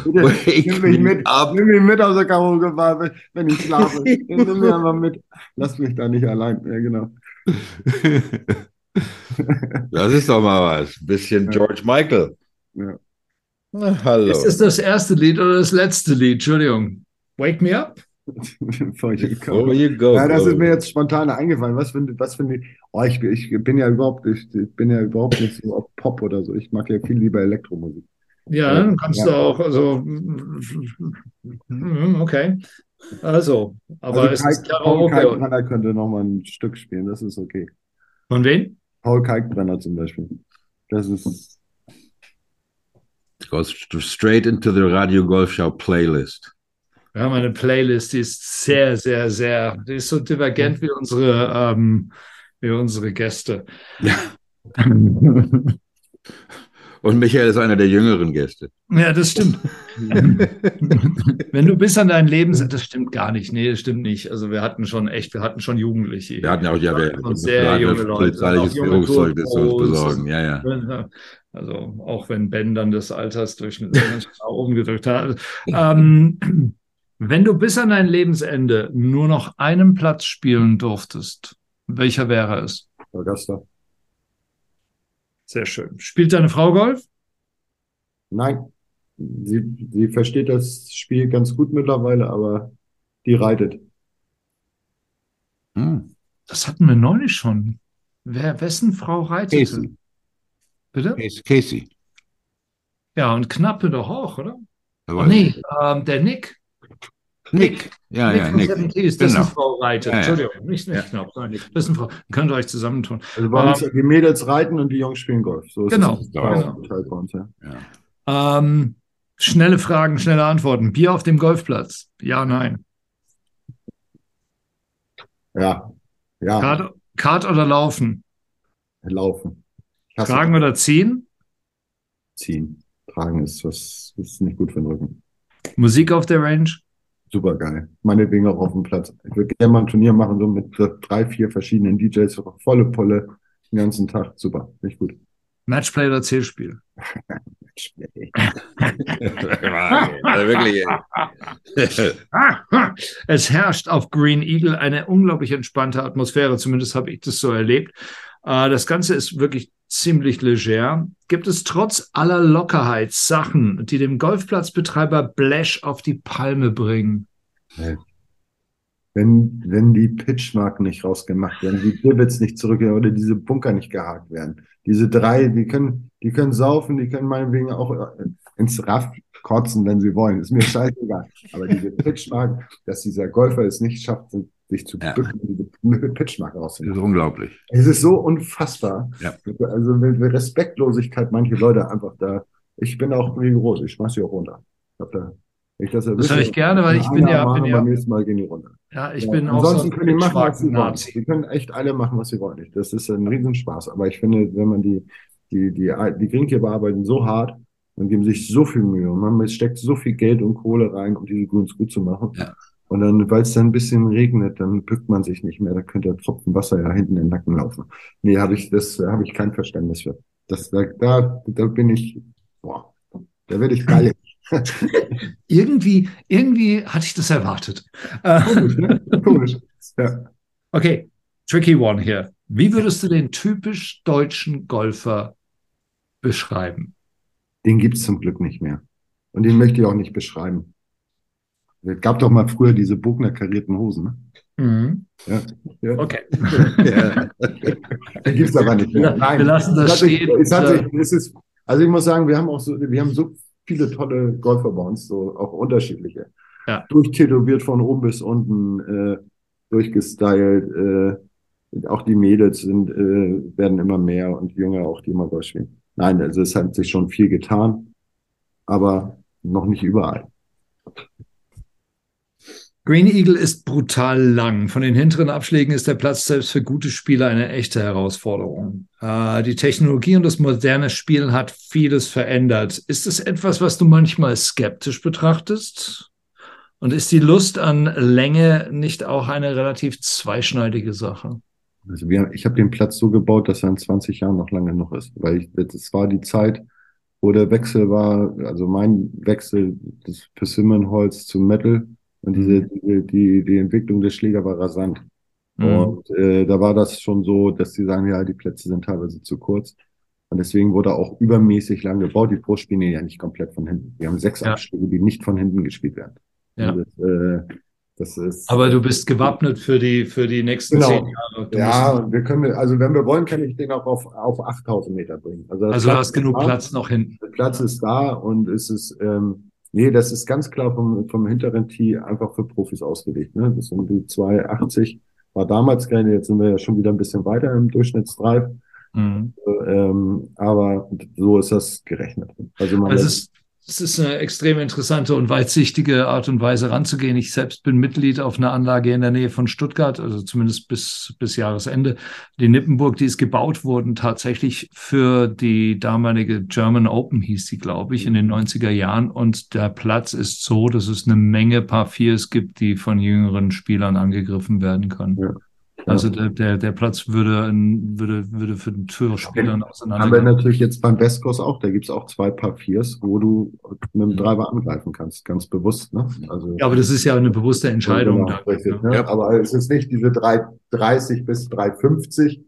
Bitte, nimm mich [laughs] mit, ab. nimm mich mit aus der Karaoke-Bar, wenn ich schlafe. [laughs] nimm mich einfach mit. Lass mich da nicht allein. Ja, genau. [laughs] Das ist doch mal was. Ein bisschen George Michael. Ja. Na, hallo. Ist das das erste Lied oder das letzte Lied? Entschuldigung. Wake me up? Before you go. you go. Ja, das ist mir jetzt spontan eingefallen. Was für, was für ein, oh, ich, ich bin ja überhaupt, ich, ich bin ja überhaupt nicht so auf Pop oder so. Ich mag ja viel lieber Elektromusik. Ja, dann kannst ja. du auch, also, hm, okay. Also, aber also es ist Paul Kalkbrenner könnte nochmal ein Stück spielen, das ist okay. Von wem? Paul Kalkbrenner zum Beispiel. Das ist. It goes straight into the Radio Golf Show Playlist. Wir haben eine Playlist, die ist sehr, sehr, sehr, die ist so divergent wie unsere, ähm, wie unsere Gäste. Ja. [laughs] [laughs] Und Michael ist einer der jüngeren Gäste. Ja, das stimmt. [laughs] Wenn du bis an dein Leben, das stimmt gar nicht. Nee, das stimmt nicht. Also wir hatten schon echt, wir hatten schon Jugendliche. Wir hatten ja auch, ja, wir hatten sehr junge Leute. Polizeiliches Führungszeugnis zu uns besorgen. Ja, ja. [laughs] Also auch wenn Ben dann des Alters durch umgedrückt hat. Ähm, [clears throat] wenn du bis an dein Lebensende nur noch einen Platz spielen durftest, welcher wäre es? Augusta. Sehr schön. Spielt deine Frau Golf? Nein. Sie, sie versteht das Spiel ganz gut mittlerweile, aber die reitet. Hm. Das hatten wir neulich schon. Wer, wessen Frau reitet? Casey. Bitte? Casey. Ja, und Knappe doch auch, oder? Oh, nee, ähm, der Nick. Nick. Ja, Nick ja, Nick. Keys, dessen genau. Frau reitet. Ja, Entschuldigung, nicht, nicht ja. knapp, sondern Nick. Dessen Frau. Könnt ihr euch zusammentun. Also bei uns ähm, die Mädels reiten und die Jungs spielen Golf. So genau. genau. Uns, ja. ja. Ähm, schnelle Fragen, schnelle Antworten. Bier auf dem Golfplatz? Ja, nein. Ja. ja. Kart, Kart oder Laufen? Laufen. Tragen oder ziehen? Ziehen. Tragen ist was ist nicht gut für den Rücken. Musik auf der Range? Super geil. Meinetwegen auch auf dem Platz. Ich würde gerne mal ein Turnier machen, so mit drei, vier verschiedenen DJs, volle Polle, den ganzen Tag. Super, nicht gut. Matchplay oder Zählspiel? [laughs] Matchplay. also [laughs] wirklich. [laughs] es herrscht auf Green Eagle eine unglaublich entspannte Atmosphäre, zumindest habe ich das so erlebt. Äh, das Ganze ist wirklich ziemlich leger. Gibt es trotz aller Lockerheit Sachen, die dem Golfplatzbetreiber Blash auf die Palme bringen? Wenn, wenn die Pitchmarken nicht rausgemacht werden, die Divots nicht zurückgehen oder diese Bunker nicht gehakt werden. Diese drei, die können, die können saufen, die können meinetwegen auch äh, ins Raff kotzen, wenn sie wollen. Ist mir scheißegal. Aber diese [laughs] Pitchmarken, dass dieser Golfer es nicht schafft, sich zu ja. bücken, diese Pitchmark rauszunehmen. Das ist unglaublich. Es ist so unfassbar. Ja. Also mit Respektlosigkeit manche Leute einfach da. Ich bin auch rigoros, ich schmeiß sie auch runter. Da, Ich das, das höre ich gerne, weil ich bin ja, bin ja. Beim nächsten Mal gehen die runter. Ja, ich ja. bin auch Ansonsten so können die machen, was sie wollen. Die können echt alle machen, was sie wollen. Das ist ein Riesenspaß. Aber ich finde, wenn man die, die, die, die Greenkeeper arbeiten so hart und geben sich so viel Mühe und man steckt so viel Geld und Kohle rein, um diese Greens gut zu machen. Ja. Und dann, weil es dann ein bisschen regnet, dann bückt man sich nicht mehr. Da könnte der Tropfen Wasser ja hinten in den Nacken laufen. Nee, habe ich, das habe ich kein Verständnis für. Das, da, da, da bin ich, boah, da werde ich geil. [laughs] irgendwie, irgendwie hatte ich das erwartet. Komisch, ne? Komisch. Ja. Okay, tricky one hier. Wie würdest du den typisch deutschen Golfer beschreiben? Den gibt es zum Glück nicht mehr. Und den möchte ich auch nicht beschreiben. Es gab doch mal früher diese Bogner karierten Hosen. Ne? Mhm. Ja. ja. Okay. [laughs] ja. Gibt es aber nicht mehr. Nein. Wir lassen das stehen. Es hat sich, es ist, also ich muss sagen, wir haben auch so, wir haben so viele tolle Golfer bei uns, so auch unterschiedliche. Ja. Durchtätowiert von oben bis unten, äh, durchgestylt. Äh, auch die Mädels sind, äh, werden immer mehr und jünger, auch die immer Golf spielen. Nein, also es hat sich schon viel getan, aber noch nicht überall. Green Eagle ist brutal lang. Von den hinteren Abschlägen ist der Platz selbst für gute Spieler eine echte Herausforderung. Äh, die Technologie und das moderne Spielen hat vieles verändert. Ist es etwas, was du manchmal skeptisch betrachtest? Und ist die Lust an Länge nicht auch eine relativ zweischneidige Sache? Also wir, ich habe den Platz so gebaut, dass er in 20 Jahren noch lange noch ist, weil das war die Zeit, wo der Wechsel war, also mein Wechsel des Persimmonholz zum Metal und diese, mhm. die, die, die Entwicklung des Schläger war rasant. Mhm. Und äh, da war das schon so, dass sie sagen, ja, die Plätze sind teilweise zu kurz. Und deswegen wurde auch übermäßig lang gebaut. Die Pros spielen ja nicht komplett von hinten. Wir haben sechs ja. Abschläge, die nicht von hinten gespielt werden. Ja. Das, äh, das ist, Aber du bist gewappnet für die, für die nächsten genau. zehn Jahre. Du ja, wir können, also wenn wir wollen, kann ich den auch auf, auf 8000 Meter bringen. Also, also du hast genug da, Platz noch hinten. Der Platz ist da und es ist, ähm, Nee, das ist ganz klar vom, vom hinteren Tee einfach für Profis ausgelegt. Ne? Das sind die 280 war damals gerne, jetzt sind wir ja schon wieder ein bisschen weiter im Durchschnittsdrive. Mhm. Ähm, aber so ist das gerechnet. Also man also es, es ist eine extrem interessante und weitsichtige Art und Weise ranzugehen. Ich selbst bin Mitglied auf einer Anlage in der Nähe von Stuttgart, also zumindest bis, bis Jahresende. Die Nippenburg, die ist gebaut worden tatsächlich für die damalige German Open, hieß sie, glaube ich, in den 90er Jahren. Und der Platz ist so, dass es eine Menge Paar Viers gibt, die von jüngeren Spielern angegriffen werden können. Ja. Also der, der, der Platz würde, würde, würde für den Türspielern auseinander. Aber natürlich jetzt beim Westkurs auch, da gibt es auch zwei Paar Viers, wo du mit dem Driver angreifen kannst, ganz bewusst. Ne? Also, ja, aber das ist ja eine bewusste Entscheidung. Genau, richtig, ne? ja. Aber es ist nicht diese 330 bis 350,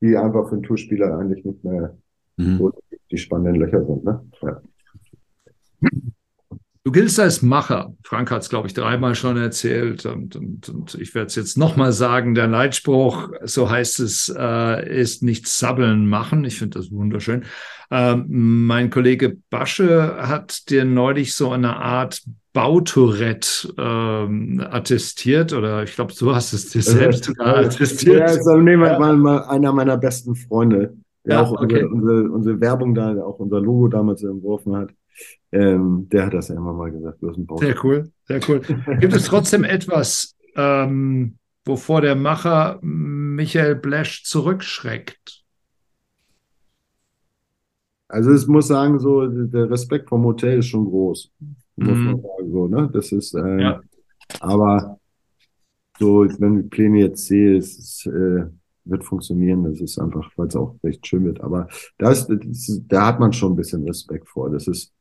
die einfach für den Tourspieler eigentlich nicht mehr mhm. so die spannenden Löcher sind. Ne? Ja. Du giltst als Macher. Frank hat es, glaube ich, dreimal schon erzählt und, und, und ich werde es jetzt nochmal sagen. Der Leitspruch, so heißt es, äh, ist nicht sabbeln machen. Ich finde das wunderschön. Ähm, mein Kollege Basche hat dir neulich so eine Art Bautourette ähm, attestiert oder ich glaube, du hast es dir selbst sogar attestiert. Ja, ist nehmen wir mal, mal einer meiner besten Freunde, der ja, auch okay. unsere, unsere, unsere Werbung da, auch unser Logo damals entworfen hat. Ähm, der hat das ja immer mal gesagt. Sehr cool, sehr cool. Gibt es trotzdem etwas, ähm, wovor der Macher Michael Blesch zurückschreckt? Also es muss sagen, so der Respekt vom Hotel ist schon groß. Muss mhm. man sagen, so, ne? Das ist, äh, ja. aber so, wenn ich Pläne jetzt sehe, es ist, äh, wird funktionieren. Das ist einfach, weil es auch recht schön wird. Aber da, ist, ist, da hat man schon ein bisschen Respekt vor. Das ist,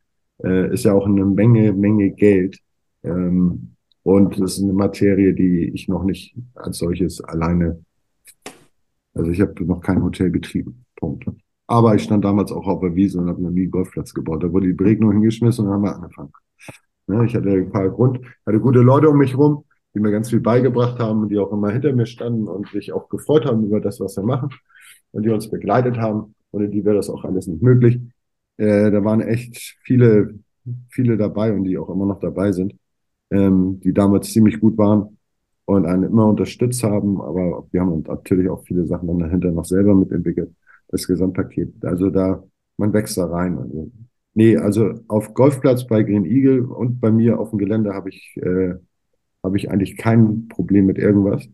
äh, ist ja auch eine Menge, Menge Geld. Ähm, und das ist eine Materie, die ich noch nicht als solches alleine, also ich habe noch kein Hotel betrieben. Punkt. Aber ich stand damals auch auf der Wiese und habe einen Golfplatz gebaut. Da wurde die Beregnung hingeschmissen und dann haben wir angefangen. Ja, ich hatte ein paar Grund, hatte gute Leute um mich rum, die mir ganz viel beigebracht haben und die auch immer hinter mir standen und sich auch gefreut haben über das, was wir machen und die uns begleitet haben. Ohne die wäre das auch alles nicht möglich. Äh, da waren echt viele, viele dabei und die auch immer noch dabei sind, ähm, die damals ziemlich gut waren und einen immer unterstützt haben. Aber wir haben natürlich auch viele Sachen dann dahinter noch selber mitentwickelt, das Gesamtpaket. Also da, man wächst da rein. Also Nee, also auf Golfplatz bei Green Eagle und bei mir auf dem Gelände habe ich, äh, habe ich eigentlich kein Problem mit irgendwas.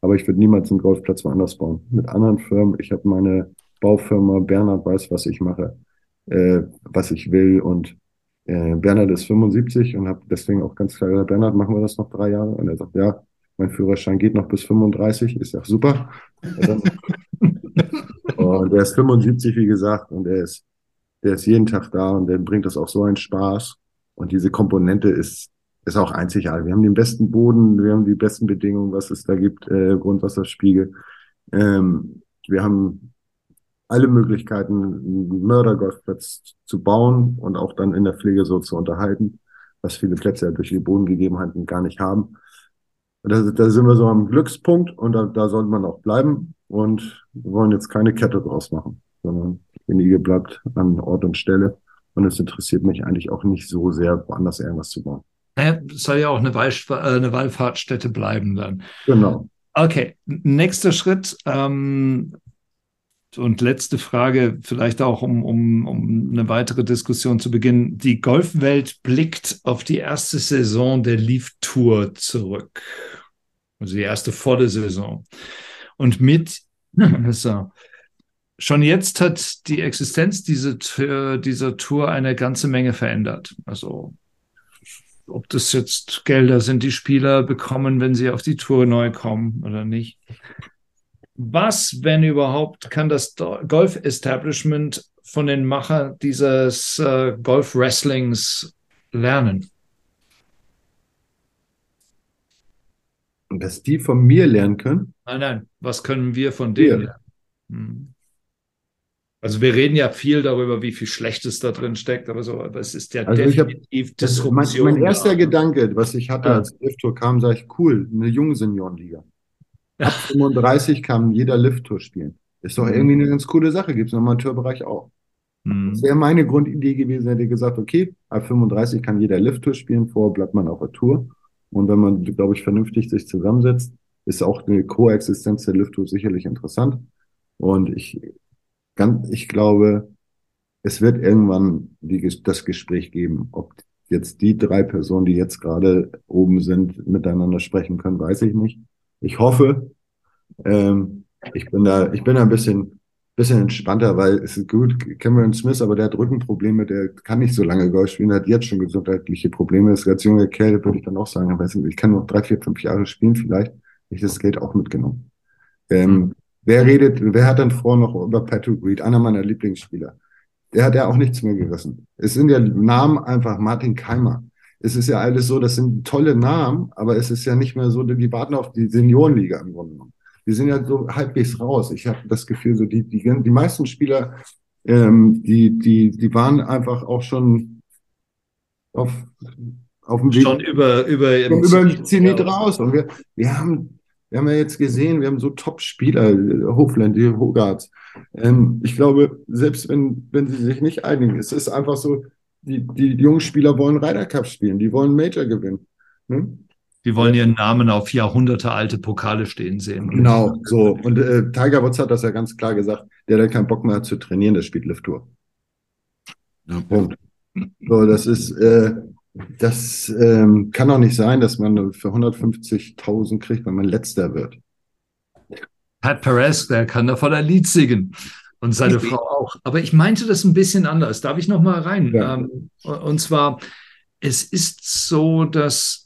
Aber ich würde niemals einen Golfplatz woanders bauen. Mit anderen Firmen, ich habe meine Baufirma, Bernhard weiß, was ich mache, äh, was ich will. Und äh, Bernhard ist 75 und habe deswegen auch ganz klar gesagt, Bernhard, machen wir das noch drei Jahre? Und er sagt, ja, mein Führerschein geht noch bis 35, ist ja super. [laughs] und er ist 75, wie gesagt, und er ist, der ist jeden Tag da und der bringt das auch so einen Spaß. Und diese Komponente ist, ist auch einzigartig. Wir haben den besten Boden, wir haben die besten Bedingungen, was es da gibt, äh, Grundwasserspiegel. Ähm, wir haben alle Möglichkeiten, einen Mördergolfplatz zu bauen und auch dann in der Pflege so zu unterhalten, was viele Plätze ja durch die Bodengegebenheiten gar nicht haben. Da, da sind wir so am Glückspunkt und da, da sollte man auch bleiben und wir wollen jetzt keine Kette draus machen, sondern derjenige bleibt an Ort und Stelle und es interessiert mich eigentlich auch nicht so sehr, woanders irgendwas zu bauen. Naja, soll ja auch eine, äh, eine Wallfahrtsstätte bleiben dann. Genau. Okay, nächster Schritt. Ähm, und letzte Frage, vielleicht auch um, um, um eine weitere Diskussion zu beginnen. Die Golfwelt blickt auf die erste Saison der Leaf Tour zurück. Also die erste volle Saison. Und mit, [clears throat] also, schon jetzt hat die Existenz dieser, dieser Tour eine ganze Menge verändert. Also ob das jetzt Gelder sind, die Spieler bekommen, wenn sie auf die Tour neu kommen oder nicht was, wenn überhaupt, kann das Golf-Establishment von den Machern dieses äh, Golf-Wrestlings lernen? Dass die von mir lernen können? Nein, nein. Was können wir von denen lernen? Hm. Also wir reden ja viel darüber, wie viel Schlechtes da drin steckt, aber so, aber es ist ja also definitiv hab, Disruption. Mein, mein erster da. Gedanke, was ich hatte, ja. als Lift-Tour kam, sage ich, cool, eine junge Seniorenliga. Ab 35 kann jeder Lift-Tour spielen. Ist doch mhm. irgendwie eine ganz coole Sache. Gibt es im Amateurbereich auch. Mhm. Das wäre meine Grundidee gewesen, hätte ich gesagt, okay, ab 35 kann jeder Lift-Tour spielen, vorher bleibt man auf der Tour. Und wenn man, glaube ich, vernünftig sich zusammensetzt, ist auch eine Koexistenz der Lift-Tour sicherlich interessant. Und ich, ganz, ich glaube, es wird irgendwann die, das Gespräch geben, ob jetzt die drei Personen, die jetzt gerade oben sind, miteinander sprechen können, weiß ich nicht. Ich hoffe, ähm, ich bin da, ich bin da ein bisschen, bisschen entspannter, weil es ist gut, Cameron Smith, aber der hat Rückenprobleme, der kann nicht so lange Golf spielen, hat jetzt schon gesundheitliche Probleme. Das ist als junger Kerl, würde ich dann auch sagen, aber ich kann noch drei, vier, fünf Jahre spielen, vielleicht. Ich das Geld auch mitgenommen. Ähm, wer redet, wer hat dann vor noch über Patrick Reed, einer meiner Lieblingsspieler? Der hat ja auch nichts mehr gerissen. Es sind ja Namen einfach Martin Keimer es ist ja alles so, das sind tolle Namen, aber es ist ja nicht mehr so, die warten auf die Seniorenliga im Grunde genommen. Die sind ja so halbwegs raus. Ich habe das Gefühl, so die, die, die meisten Spieler, ähm, die, die, die waren einfach auch schon auf, auf dem Weg. Schon über, über, über Zenit, Zenit raus. Und wir, wir haben, wir haben ja jetzt gesehen, wir haben so Top-Spieler, Hofland, die Hogarts. Ähm, ich glaube, selbst wenn, wenn sie sich nicht einigen, es ist einfach so, die, die jungen Spieler wollen Ryder Cup spielen, die wollen Major gewinnen. Ne? Die wollen ihren Namen auf Jahrhunderte alte Pokale stehen sehen. Genau, so. Und äh, Tiger Woods hat das ja ganz klar gesagt, der, der keinen Bock mehr hat zu trainieren, der spielt Lift Tour. Ja, Punkt. So, das ist, äh, das ähm, kann auch nicht sein, dass man für 150.000 kriegt, wenn man letzter wird. Pat Perez, der kann davon ein Lied singen. Und seine Frau auch. Aber ich meinte das ein bisschen anders. Darf ich noch mal rein? Ja. Ähm, und zwar, es ist so, dass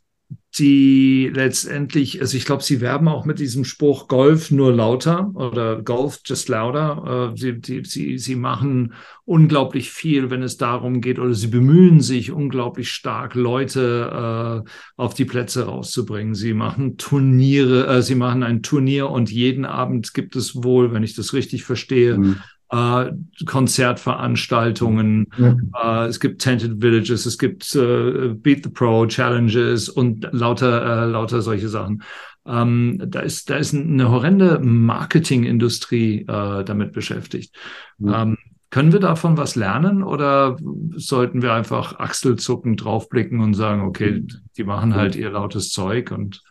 die letztendlich, also ich glaube, sie werben auch mit diesem Spruch Golf nur lauter oder Golf just louder. Äh, sie, die, sie, sie machen unglaublich viel, wenn es darum geht, oder sie bemühen sich unglaublich stark, Leute äh, auf die Plätze rauszubringen. Sie machen Turniere, äh, sie machen ein Turnier und jeden Abend gibt es wohl, wenn ich das richtig verstehe, mhm äh, Konzertveranstaltungen, ja. äh, es gibt Tented Villages, es gibt äh, Beat the Pro Challenges und lauter, äh, lauter solche Sachen. Ähm, da ist, da ist eine horrende Marketingindustrie äh, damit beschäftigt. Ja. Ähm, können wir davon was lernen oder sollten wir einfach achselzuckend draufblicken und sagen, okay, die machen halt ihr lautes Zeug und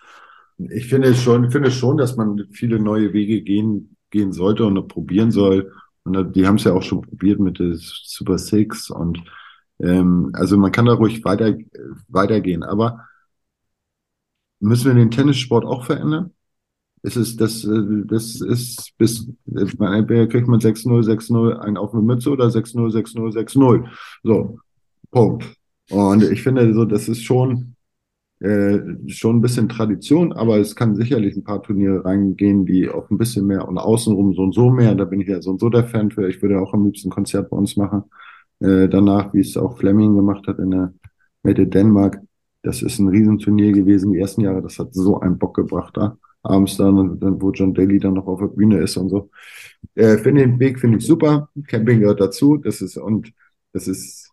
ich finde schon, finde schon, dass man viele neue Wege gehen, gehen sollte und probieren soll. Und die haben es ja auch schon probiert mit der Super Six und Ähm, also man kann da ruhig weiter, weitergehen, aber müssen wir den Tennissport auch verändern? Es ist, das, äh, das ist bis, entweder kriegt man 6-0, 6-0 ein auf eine Mütze oder 6-0, 6-0, 6-0. So, Punkt. Und ich finde, so, das ist schon, äh, schon ein bisschen Tradition, aber es kann sicherlich ein paar Turniere reingehen, die auch ein bisschen mehr und außenrum so und so mehr. Da bin ich ja so und so der Fan für. Ich würde auch am liebsten ein Konzert bei uns machen. Äh, danach, wie es auch Fleming gemacht hat in der Made Dänemark. Das ist ein Riesenturnier gewesen, die ersten Jahre. Das hat so einen Bock gebracht da. Abends dann, dann, wo John Daly dann noch auf der Bühne ist und so. Äh, finde den Weg, finde ich super. Camping gehört dazu. Das ist, und das ist,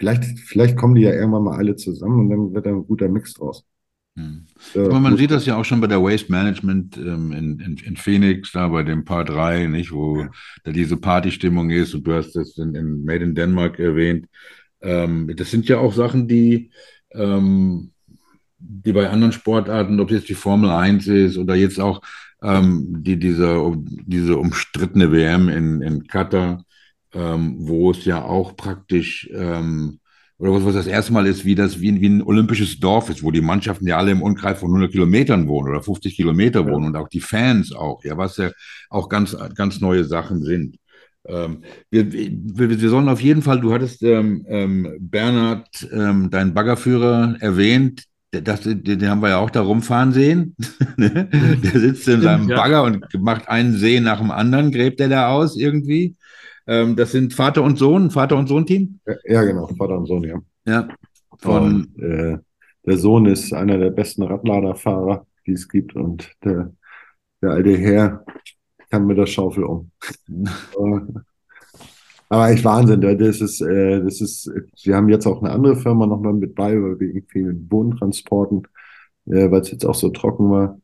vielleicht, vielleicht kommen die ja irgendwann mal alle zusammen und dann wird da ein guter Mix draus. Hm. Aber man sieht das ja auch schon bei der Waste Management ähm, in, in, in, Phoenix, da bei dem Paar 3, nicht, wo da diese Partystimmung ist und du hast das in, in Made in Denmark erwähnt. Ähm, das sind ja auch Sachen, die, ähm, die bei anderen Sportarten, ob jetzt die Formel 1 ist oder jetzt auch ähm, die, diese, diese umstrittene WM in, in Katar, ähm, wo es ja auch praktisch ähm, oder was, was das erste Mal ist, wie das wie, wie ein olympisches Dorf ist, wo die Mannschaften ja alle im Umkreis von 100 Kilometern wohnen oder 50 Kilometer wohnen ja. und auch die Fans auch, ja, was ja auch ganz, ganz neue Sachen sind. Ähm, wir, wir, wir sollen auf jeden Fall, du hattest ähm, ähm, Bernhard, ähm, deinen Baggerführer, erwähnt, das, den haben wir ja auch da rumfahren sehen. [laughs] Ne? der sitzt in seinem Bagger und macht einen See nach dem anderen, gräbt er da aus irgendwie. Ähm, das sind Vater und Sohn, Vater und Sohn-Team? Ja, genau, Vater und Sohn, ja. Ja. Von, und, äh, der Sohn ist einer der besten Radladerfahrer, die es gibt, und der, der alte Herr kann mit der Schaufel um. [laughs] Aber echt Wahnsinn, das ist, äh, das ist, wir haben jetzt auch eine andere Firma nochmal mit bei, weil wir irgendwie mit Bodentransporten, äh, weil es jetzt auch so trocken war.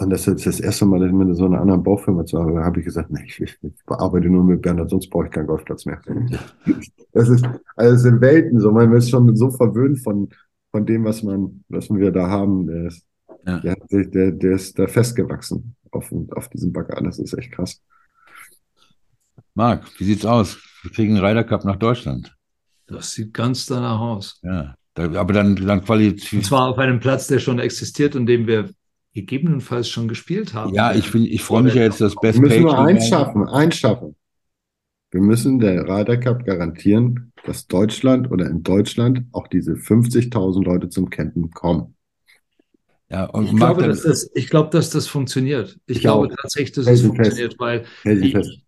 Und das ist das erste Mal, dass ich mit so einer anderen Baufirma zu arbeiten habe ich gesagt, nee, ich, ich arbeite nur mit Bernhard, sonst brauche ich keinen Golfplatz mehr. [laughs] Das ist, also es sind Welten so, man ist schon so verwöhnt von, von dem, was man, was wir da haben. Der ist, ja. der, der, der ist da festgewachsen auf, auf diesem Bagger. Das ist echt krass. Marc, wie sieht's aus? Wir kriegen einen Ryder Cup nach Deutschland. Das sieht ganz danach aus. Ja, aber dann, dann qualifiziert. Und zwar auf einem Platz, der schon existiert und dem wir gegebenenfalls schon gespielt haben. Ja, ich, ich freue mich ja jetzt, das Best Wir müssen nur eins schaffen, eins schaffen. Wir müssen der Ryder Cup garantieren, dass Deutschland oder in Deutschland auch diese 50.000 Leute zum Campen kommen. Ja, und ich, glaube, dass das, ich glaube, dass das funktioniert. Ich, ich glaube auch. tatsächlich, dass es funktioniert, weil ich,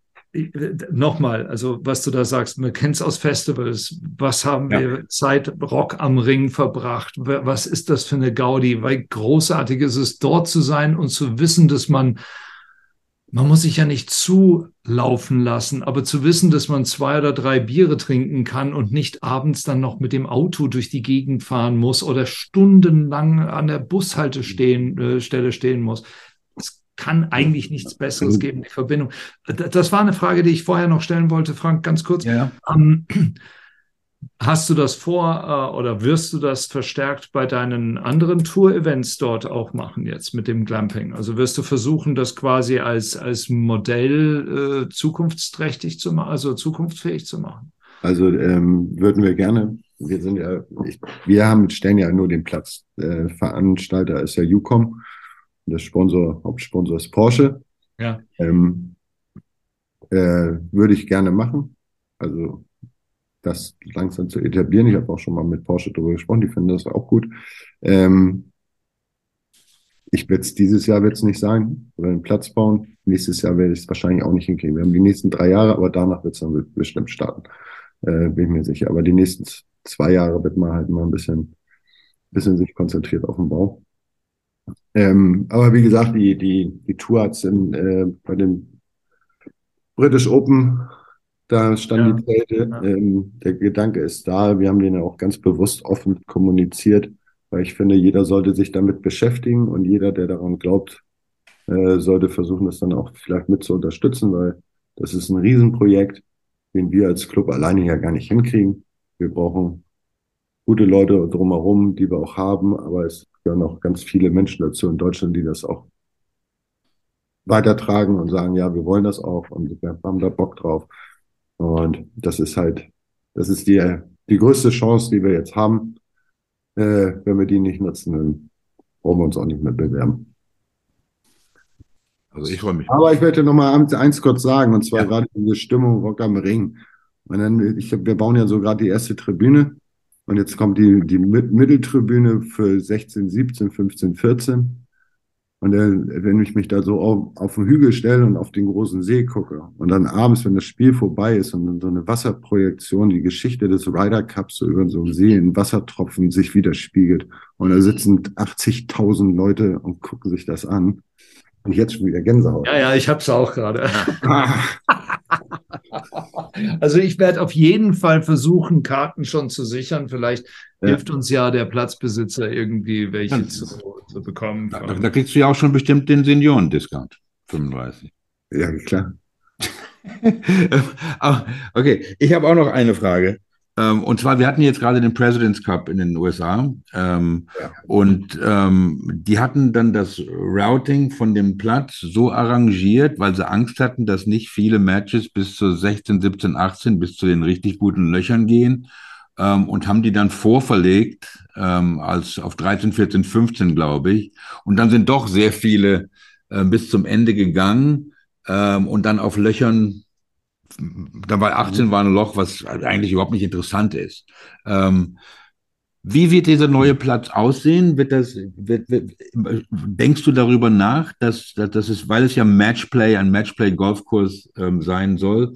nochmal, also was du da sagst, man kennt es aus Festivals. Was haben ja. wir seit Rock am Ring verbracht? Was ist das für eine Gaudi? Weil großartig ist es, dort zu sein und zu wissen, dass man, man muss sich ja nicht zulaufen lassen, aber zu wissen, dass man zwei oder drei Biere trinken kann und nicht abends dann noch mit dem Auto durch die Gegend fahren muss oder stundenlang an der Bushaltestelle äh, stehen muss kann eigentlich nichts Besseres geben, die Verbindung. Das war eine Frage, die ich vorher noch stellen wollte, Frank, ganz kurz. Ja. Ähm, [clears throat] hast du das vor äh, oder wirst du das verstärkt bei deinen anderen Tour-Events dort auch machen jetzt mit dem Glamping? Also wirst du versuchen, das quasi als, als Modell äh, zukunftsträchtig zu machen, also zukunftsfähig zu machen? Also ähm, würden wir gerne. Wir sind ja, ich, wir haben stellen ja nur den Platz. Äh, Veranstalter ist ja UCOM der Sponsor, Hauptsponsor ist Porsche. Ja. Ähm, äh, würde ich gerne machen. Also das langsam zu etablieren. Ich habe auch schon mal mit Porsche darüber gesprochen, die finden das auch gut. Ähm, ich werde es dieses Jahr wird's nicht sagen, wir werden Platz bauen. Nächstes Jahr werde ich es wahrscheinlich auch nicht hinkriegen. Wir haben die nächsten drei Jahre, aber danach wird es dann bestimmt starten. Äh, bin ich mir sicher. Aber die nächsten zwei Jahre wird man halt mal ein bisschen, bisschen sich konzentriert auf den Bau. Ähm, aber wie gesagt, die, die, die Tour hat in, äh, bei dem British Open, da standen ja. die Zelte. Ja. Ähm, der Gedanke ist da. Wir haben den ja auch ganz bewusst offen kommuniziert, weil ich finde, jeder sollte sich damit beschäftigen und jeder, der daran glaubt, äh, sollte versuchen, das dann auch vielleicht mit zu unterstützen, weil das ist ein Riesenprojekt, den wir als Club alleine ja gar nicht hinkriegen. Wir brauchen gute Leute drumherum, die wir auch haben, aber es gehören auch ganz viele Menschen dazu in Deutschland, die das auch weitertragen und sagen, ja, wir wollen das auch und wir haben da Bock drauf. Und das ist halt, das ist die, die größte Chance, die wir jetzt haben, äh, wenn wir die nicht nutzen, dann brauchen wir uns auch nicht mehr bewerben. Also ich freue mich. Aber ich möchte noch mal eins kurz sagen, und zwar ja. gerade diese Stimmung Rock am Ring. Und dann, ich, wir bauen ja so gerade die erste Tribüne. Und jetzt kommt die, die Mitteltribüne für 16, 17, 15, 14. Und dann, wenn ich mich da so auf, auf den Hügel stelle und auf den großen See gucke und dann abends, wenn das Spiel vorbei ist und dann so eine Wasserprojektion, die Geschichte des Ryder Cups so über so einen See in Wassertropfen sich widerspiegelt und da sitzen 80.000 Leute und gucken sich das an. Und jetzt schon wieder Gänsehaut. Ja, ja, ich hab's auch gerade. [laughs] [laughs] also ich werde auf jeden Fall versuchen, Karten schon zu sichern. Vielleicht ja. hilft uns ja der Platzbesitzer irgendwie welche ja. zu, zu, bekommen. Da, da, kriegst du ja auch schon bestimmt den Senioren-Discount. 35. Ja, klar. [laughs] okay, ich habe auch noch eine Frage. Ähm, und zwar, wir hatten jetzt gerade den President's Cup in den USA ähm, ja. und ähm, die hatten dann das Routing von dem Platz so arrangiert, weil sie Angst hatten, dass nicht viele Matches bis zu 16, 17, 18 bis zu den richtig guten Löchern gehen ähm, und haben die dann vorverlegt ähm, als auf 13, 14, 15, glaube ich. Und dann sind doch sehr viele äh, bis zum Ende gegangen ähm, und dann auf Löchern, da war 18 war ein Loch, was eigentlich überhaupt nicht interessant ist. Ähm, wie wird dieser neue Platz aussehen? Wird das, wird, wird, denkst du darüber nach, dass, dass, dass es, weil es ja Matchplay, ein Matchplay-Golfkurs ähm, sein soll,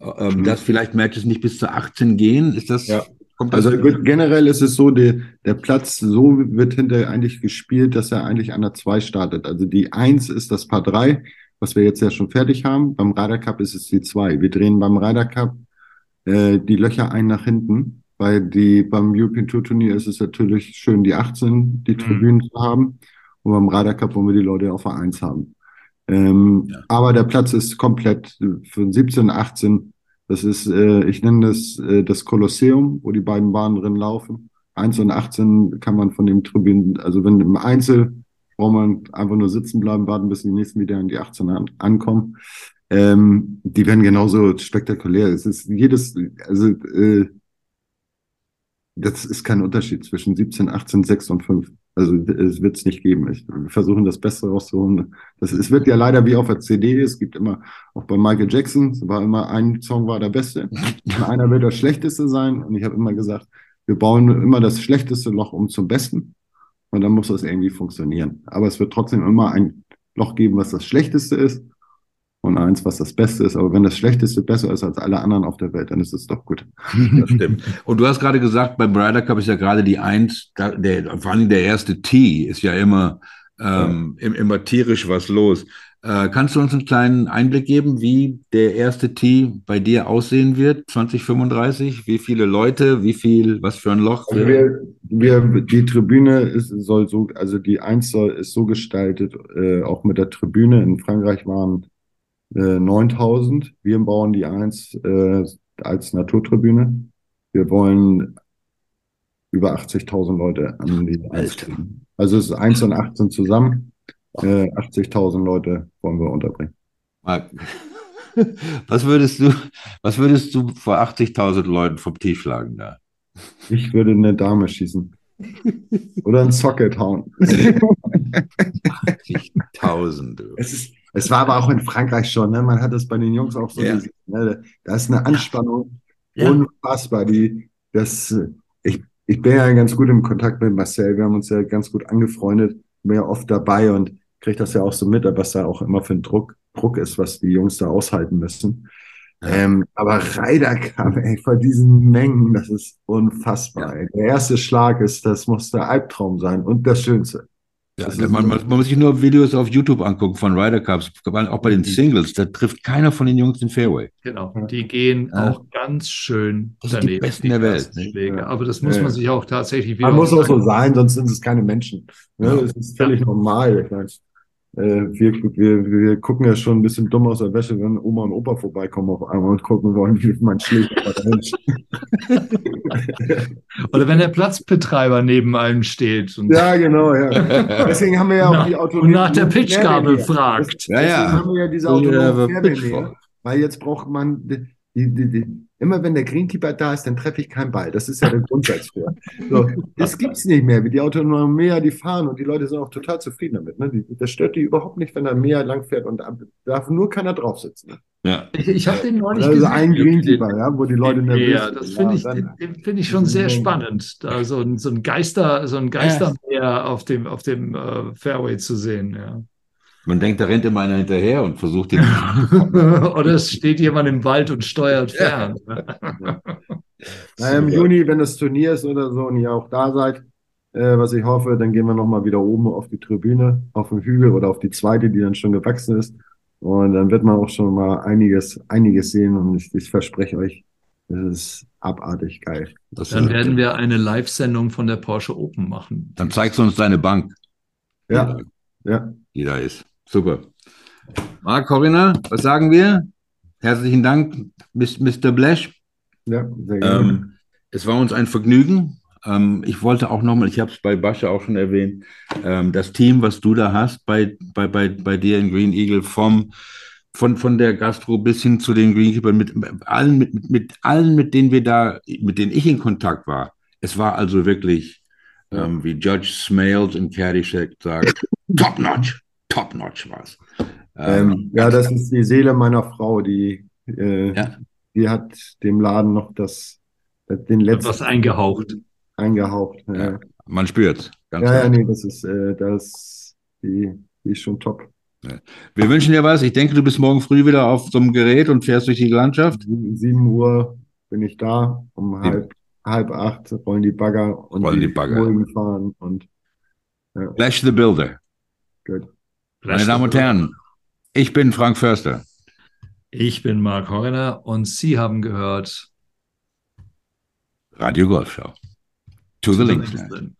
ähm, mhm. dass vielleicht Matches nicht bis zu 18 gehen? Ist das, ja. Also generell ist es so, die, der Platz, so wird hinterher eigentlich gespielt, dass er eigentlich an der 2 startet. Also die 1 ist das Paar 3, was wir jetzt ja schon fertig haben. Beim Ryder Cup ist es die 2. Wir drehen beim Ryder Cup äh, die Löcher ein nach hinten, weil die beim European Tour Turnier ist es natürlich schön, die 18, die mhm. Tribünen zu haben. Und beim Ryder Cup wollen wir die Leute auf der 1 haben. Ähm, ja. Aber der Platz ist komplett für 17, 18 das ist, äh, ich nenne das äh, das Kolosseum, wo die beiden Bahnen drin laufen. 1 und 18 kann man von dem Tribünen, also wenn im Einzel braucht man einfach nur sitzen bleiben, warten, bis die nächsten wieder in die 18 an, ankommen. Ähm, die werden genauso spektakulär. Es ist jedes, also äh, das ist kein Unterschied zwischen 17, 18, 6 und 5. Also es wird es nicht geben. Ich, wir versuchen das Beste rauszuholen. Das, es wird ja leider wie auf der CD. Es gibt immer, auch bei Michael Jackson, es war immer ein Song war der beste. Einer wird das Schlechteste sein. Und ich habe immer gesagt, wir bauen immer das schlechteste Loch um zum Besten. Und dann muss das irgendwie funktionieren. Aber es wird trotzdem immer ein Loch geben, was das Schlechteste ist und eins, was das Beste ist. Aber wenn das Schlechteste besser ist als alle anderen auf der Welt, dann ist es doch gut. [laughs] Das stimmt. Und du hast gerade gesagt, beim Ryder Cup ist ja gerade die Eins, der, vor allem der erste Tee ist ja immer, ähm, ja. immer tierisch was los. Äh, kannst du uns einen kleinen Einblick geben, wie der erste Tee bei dir aussehen wird, 2035? Wie viele Leute, wie viel, was für ein Loch? Also wir, wir, die Tribüne ist, soll so, also die Eins soll, ist so gestaltet, äh, auch mit der Tribüne. In Frankreich waren äh, 9000. Wir bauen die 1 äh, als Naturtribüne. Wir wollen über 80.000 Leute an die 1 kriegen. Also es ist 1 und 18 zusammen. Äh, 80.000 Leute wollen wir unterbringen. Marc, [laughs] was würdest du, was würdest du vor 80.000 Leuten vom Tee schlagen da? Ich würde eine Dame schießen. Oder ein Socket hauen. 80.000. Es ist, es war aber auch in Frankreich schon, ne? man hat das bei den Jungs auch so ja. gesehen. Ne? Da ist eine Anspannung ja. unfassbar. Die, das, ich, ich bin ja ganz gut im Kontakt mit Marcel, wir haben uns ja ganz gut angefreundet, bin ja oft dabei und kriege das ja auch so mit, was da auch immer für ein Druck, Druck ist, was die Jungs da aushalten müssen. Ja. Ähm, aber Ryder kam, ey, vor diesen Mengen, das ist unfassbar. Ja. Der erste Schlag ist, das muss der Albtraum sein und das Schönste. Ja, man, man, man, muss sich nur Videos auf YouTube angucken von Ryder Cups, auch bei den mhm. Singles. Da trifft keiner von den Jungs den Fairway. Genau, die gehen ja. auch ganz schön das daneben. Sind die Besten der Welt. Ja. Aber das muss man sich auch tatsächlich wieder. Man muss auch so sein, sonst sind es keine Menschen. Ne? Das ist völlig normal. Äh, wir, wir, wir gucken ja schon ein bisschen dumm aus der Wäsche, wenn Oma und Opa vorbeikommen auf einmal und gucken wollen, wie man schlägt. [laughs] Oder wenn der Platzbetreiber neben einem steht. ja, genau, ja. Deswegen haben wir ja auch Na, die Autonomie. Und nach der Pitchgabel fragt. Ja, ja. Deswegen haben wir ja diese autonome Fährwehr Weil jetzt braucht man, die, die, die, immer wenn der Greenkeeper da ist, dann treffe ich keinen Ball. Das ist ja der Grundsatz für. So, das gibt es nicht mehr, wie die Autonomen die fahren und die Leute sind auch total zufrieden damit. Ne? Die, das stört die überhaupt nicht, wenn da mehr langfährt und da darf nur keiner drauf sitzen. Ne? Ja. Ich, ich habe den neulich also gesehen. ein Greenkeeper, ja, wo die Leute nervös Ja, das finde ich, find ich schon sehr spannend, da so ein, so ein Geister, so ein Geistermeer ja. auf dem, auf dem uh, Fairway zu sehen. Ja. Man denkt, da rennt immer einer hinterher und versucht den. [laughs] Oder es steht jemand im Wald und steuert fern. [laughs] Ja. Na, Im Juni, wenn das Turnier ist oder so und ihr auch da seid, äh, was ich hoffe, dann gehen wir nochmal wieder oben auf die Tribüne, auf den Hügel oder auf die zweite, die dann schon gewachsen ist. Und dann wird man auch schon mal einiges, einiges sehen und ich, ich verspreche euch, das ist abartig geil. Das dann werden wir eine Live-Sendung von der Porsche Open machen. Dann zeigst du uns deine Bank. Ja. Ja. Die da ist. Super. Marc, Corinna, was sagen wir? Herzlichen Dank, Mr. Blash. Ja, sehr gerne. Ähm, es war uns ein Vergnügen. Ähm, ich wollte auch nochmal, ich habe es bei Basche auch schon erwähnt, ähm, das Team, was du da hast bei, bei, bei, bei dir in Green Eagle, vom, von, von der Gastro bis hin zu den Greenkeepern, mit, mit, allen, mit, mit, mit allen, mit denen wir da, mit denen ich in Kontakt war. Es war also wirklich, ähm, wie Judge Smales in Caddyshack sagt, top notch top-notch war es. Ähm, ähm, ja, das ist die Seele meiner Frau, die, äh, ja. die hat dem Laden noch das, den letzten. Was eingehaucht. Eingehaucht, ja. ja man spürt. ja, ja, nee, das ist, äh, das, die, die ist schon top. Wir wünschen dir was. Ich denke, du bist morgen früh wieder auf so einem Gerät und fährst durch die Landschaft. Sieben Uhr bin ich da. Um halb, halb acht rollen die Bagger und rollen die, die Bagger. fahren. Und, ja. Flash the Builder. Gut. Meine Damen und Herren, ich bin Frank Förster. Ich bin Marc Horner und Sie haben gehört Radio Golfschau. To, to the Linksland.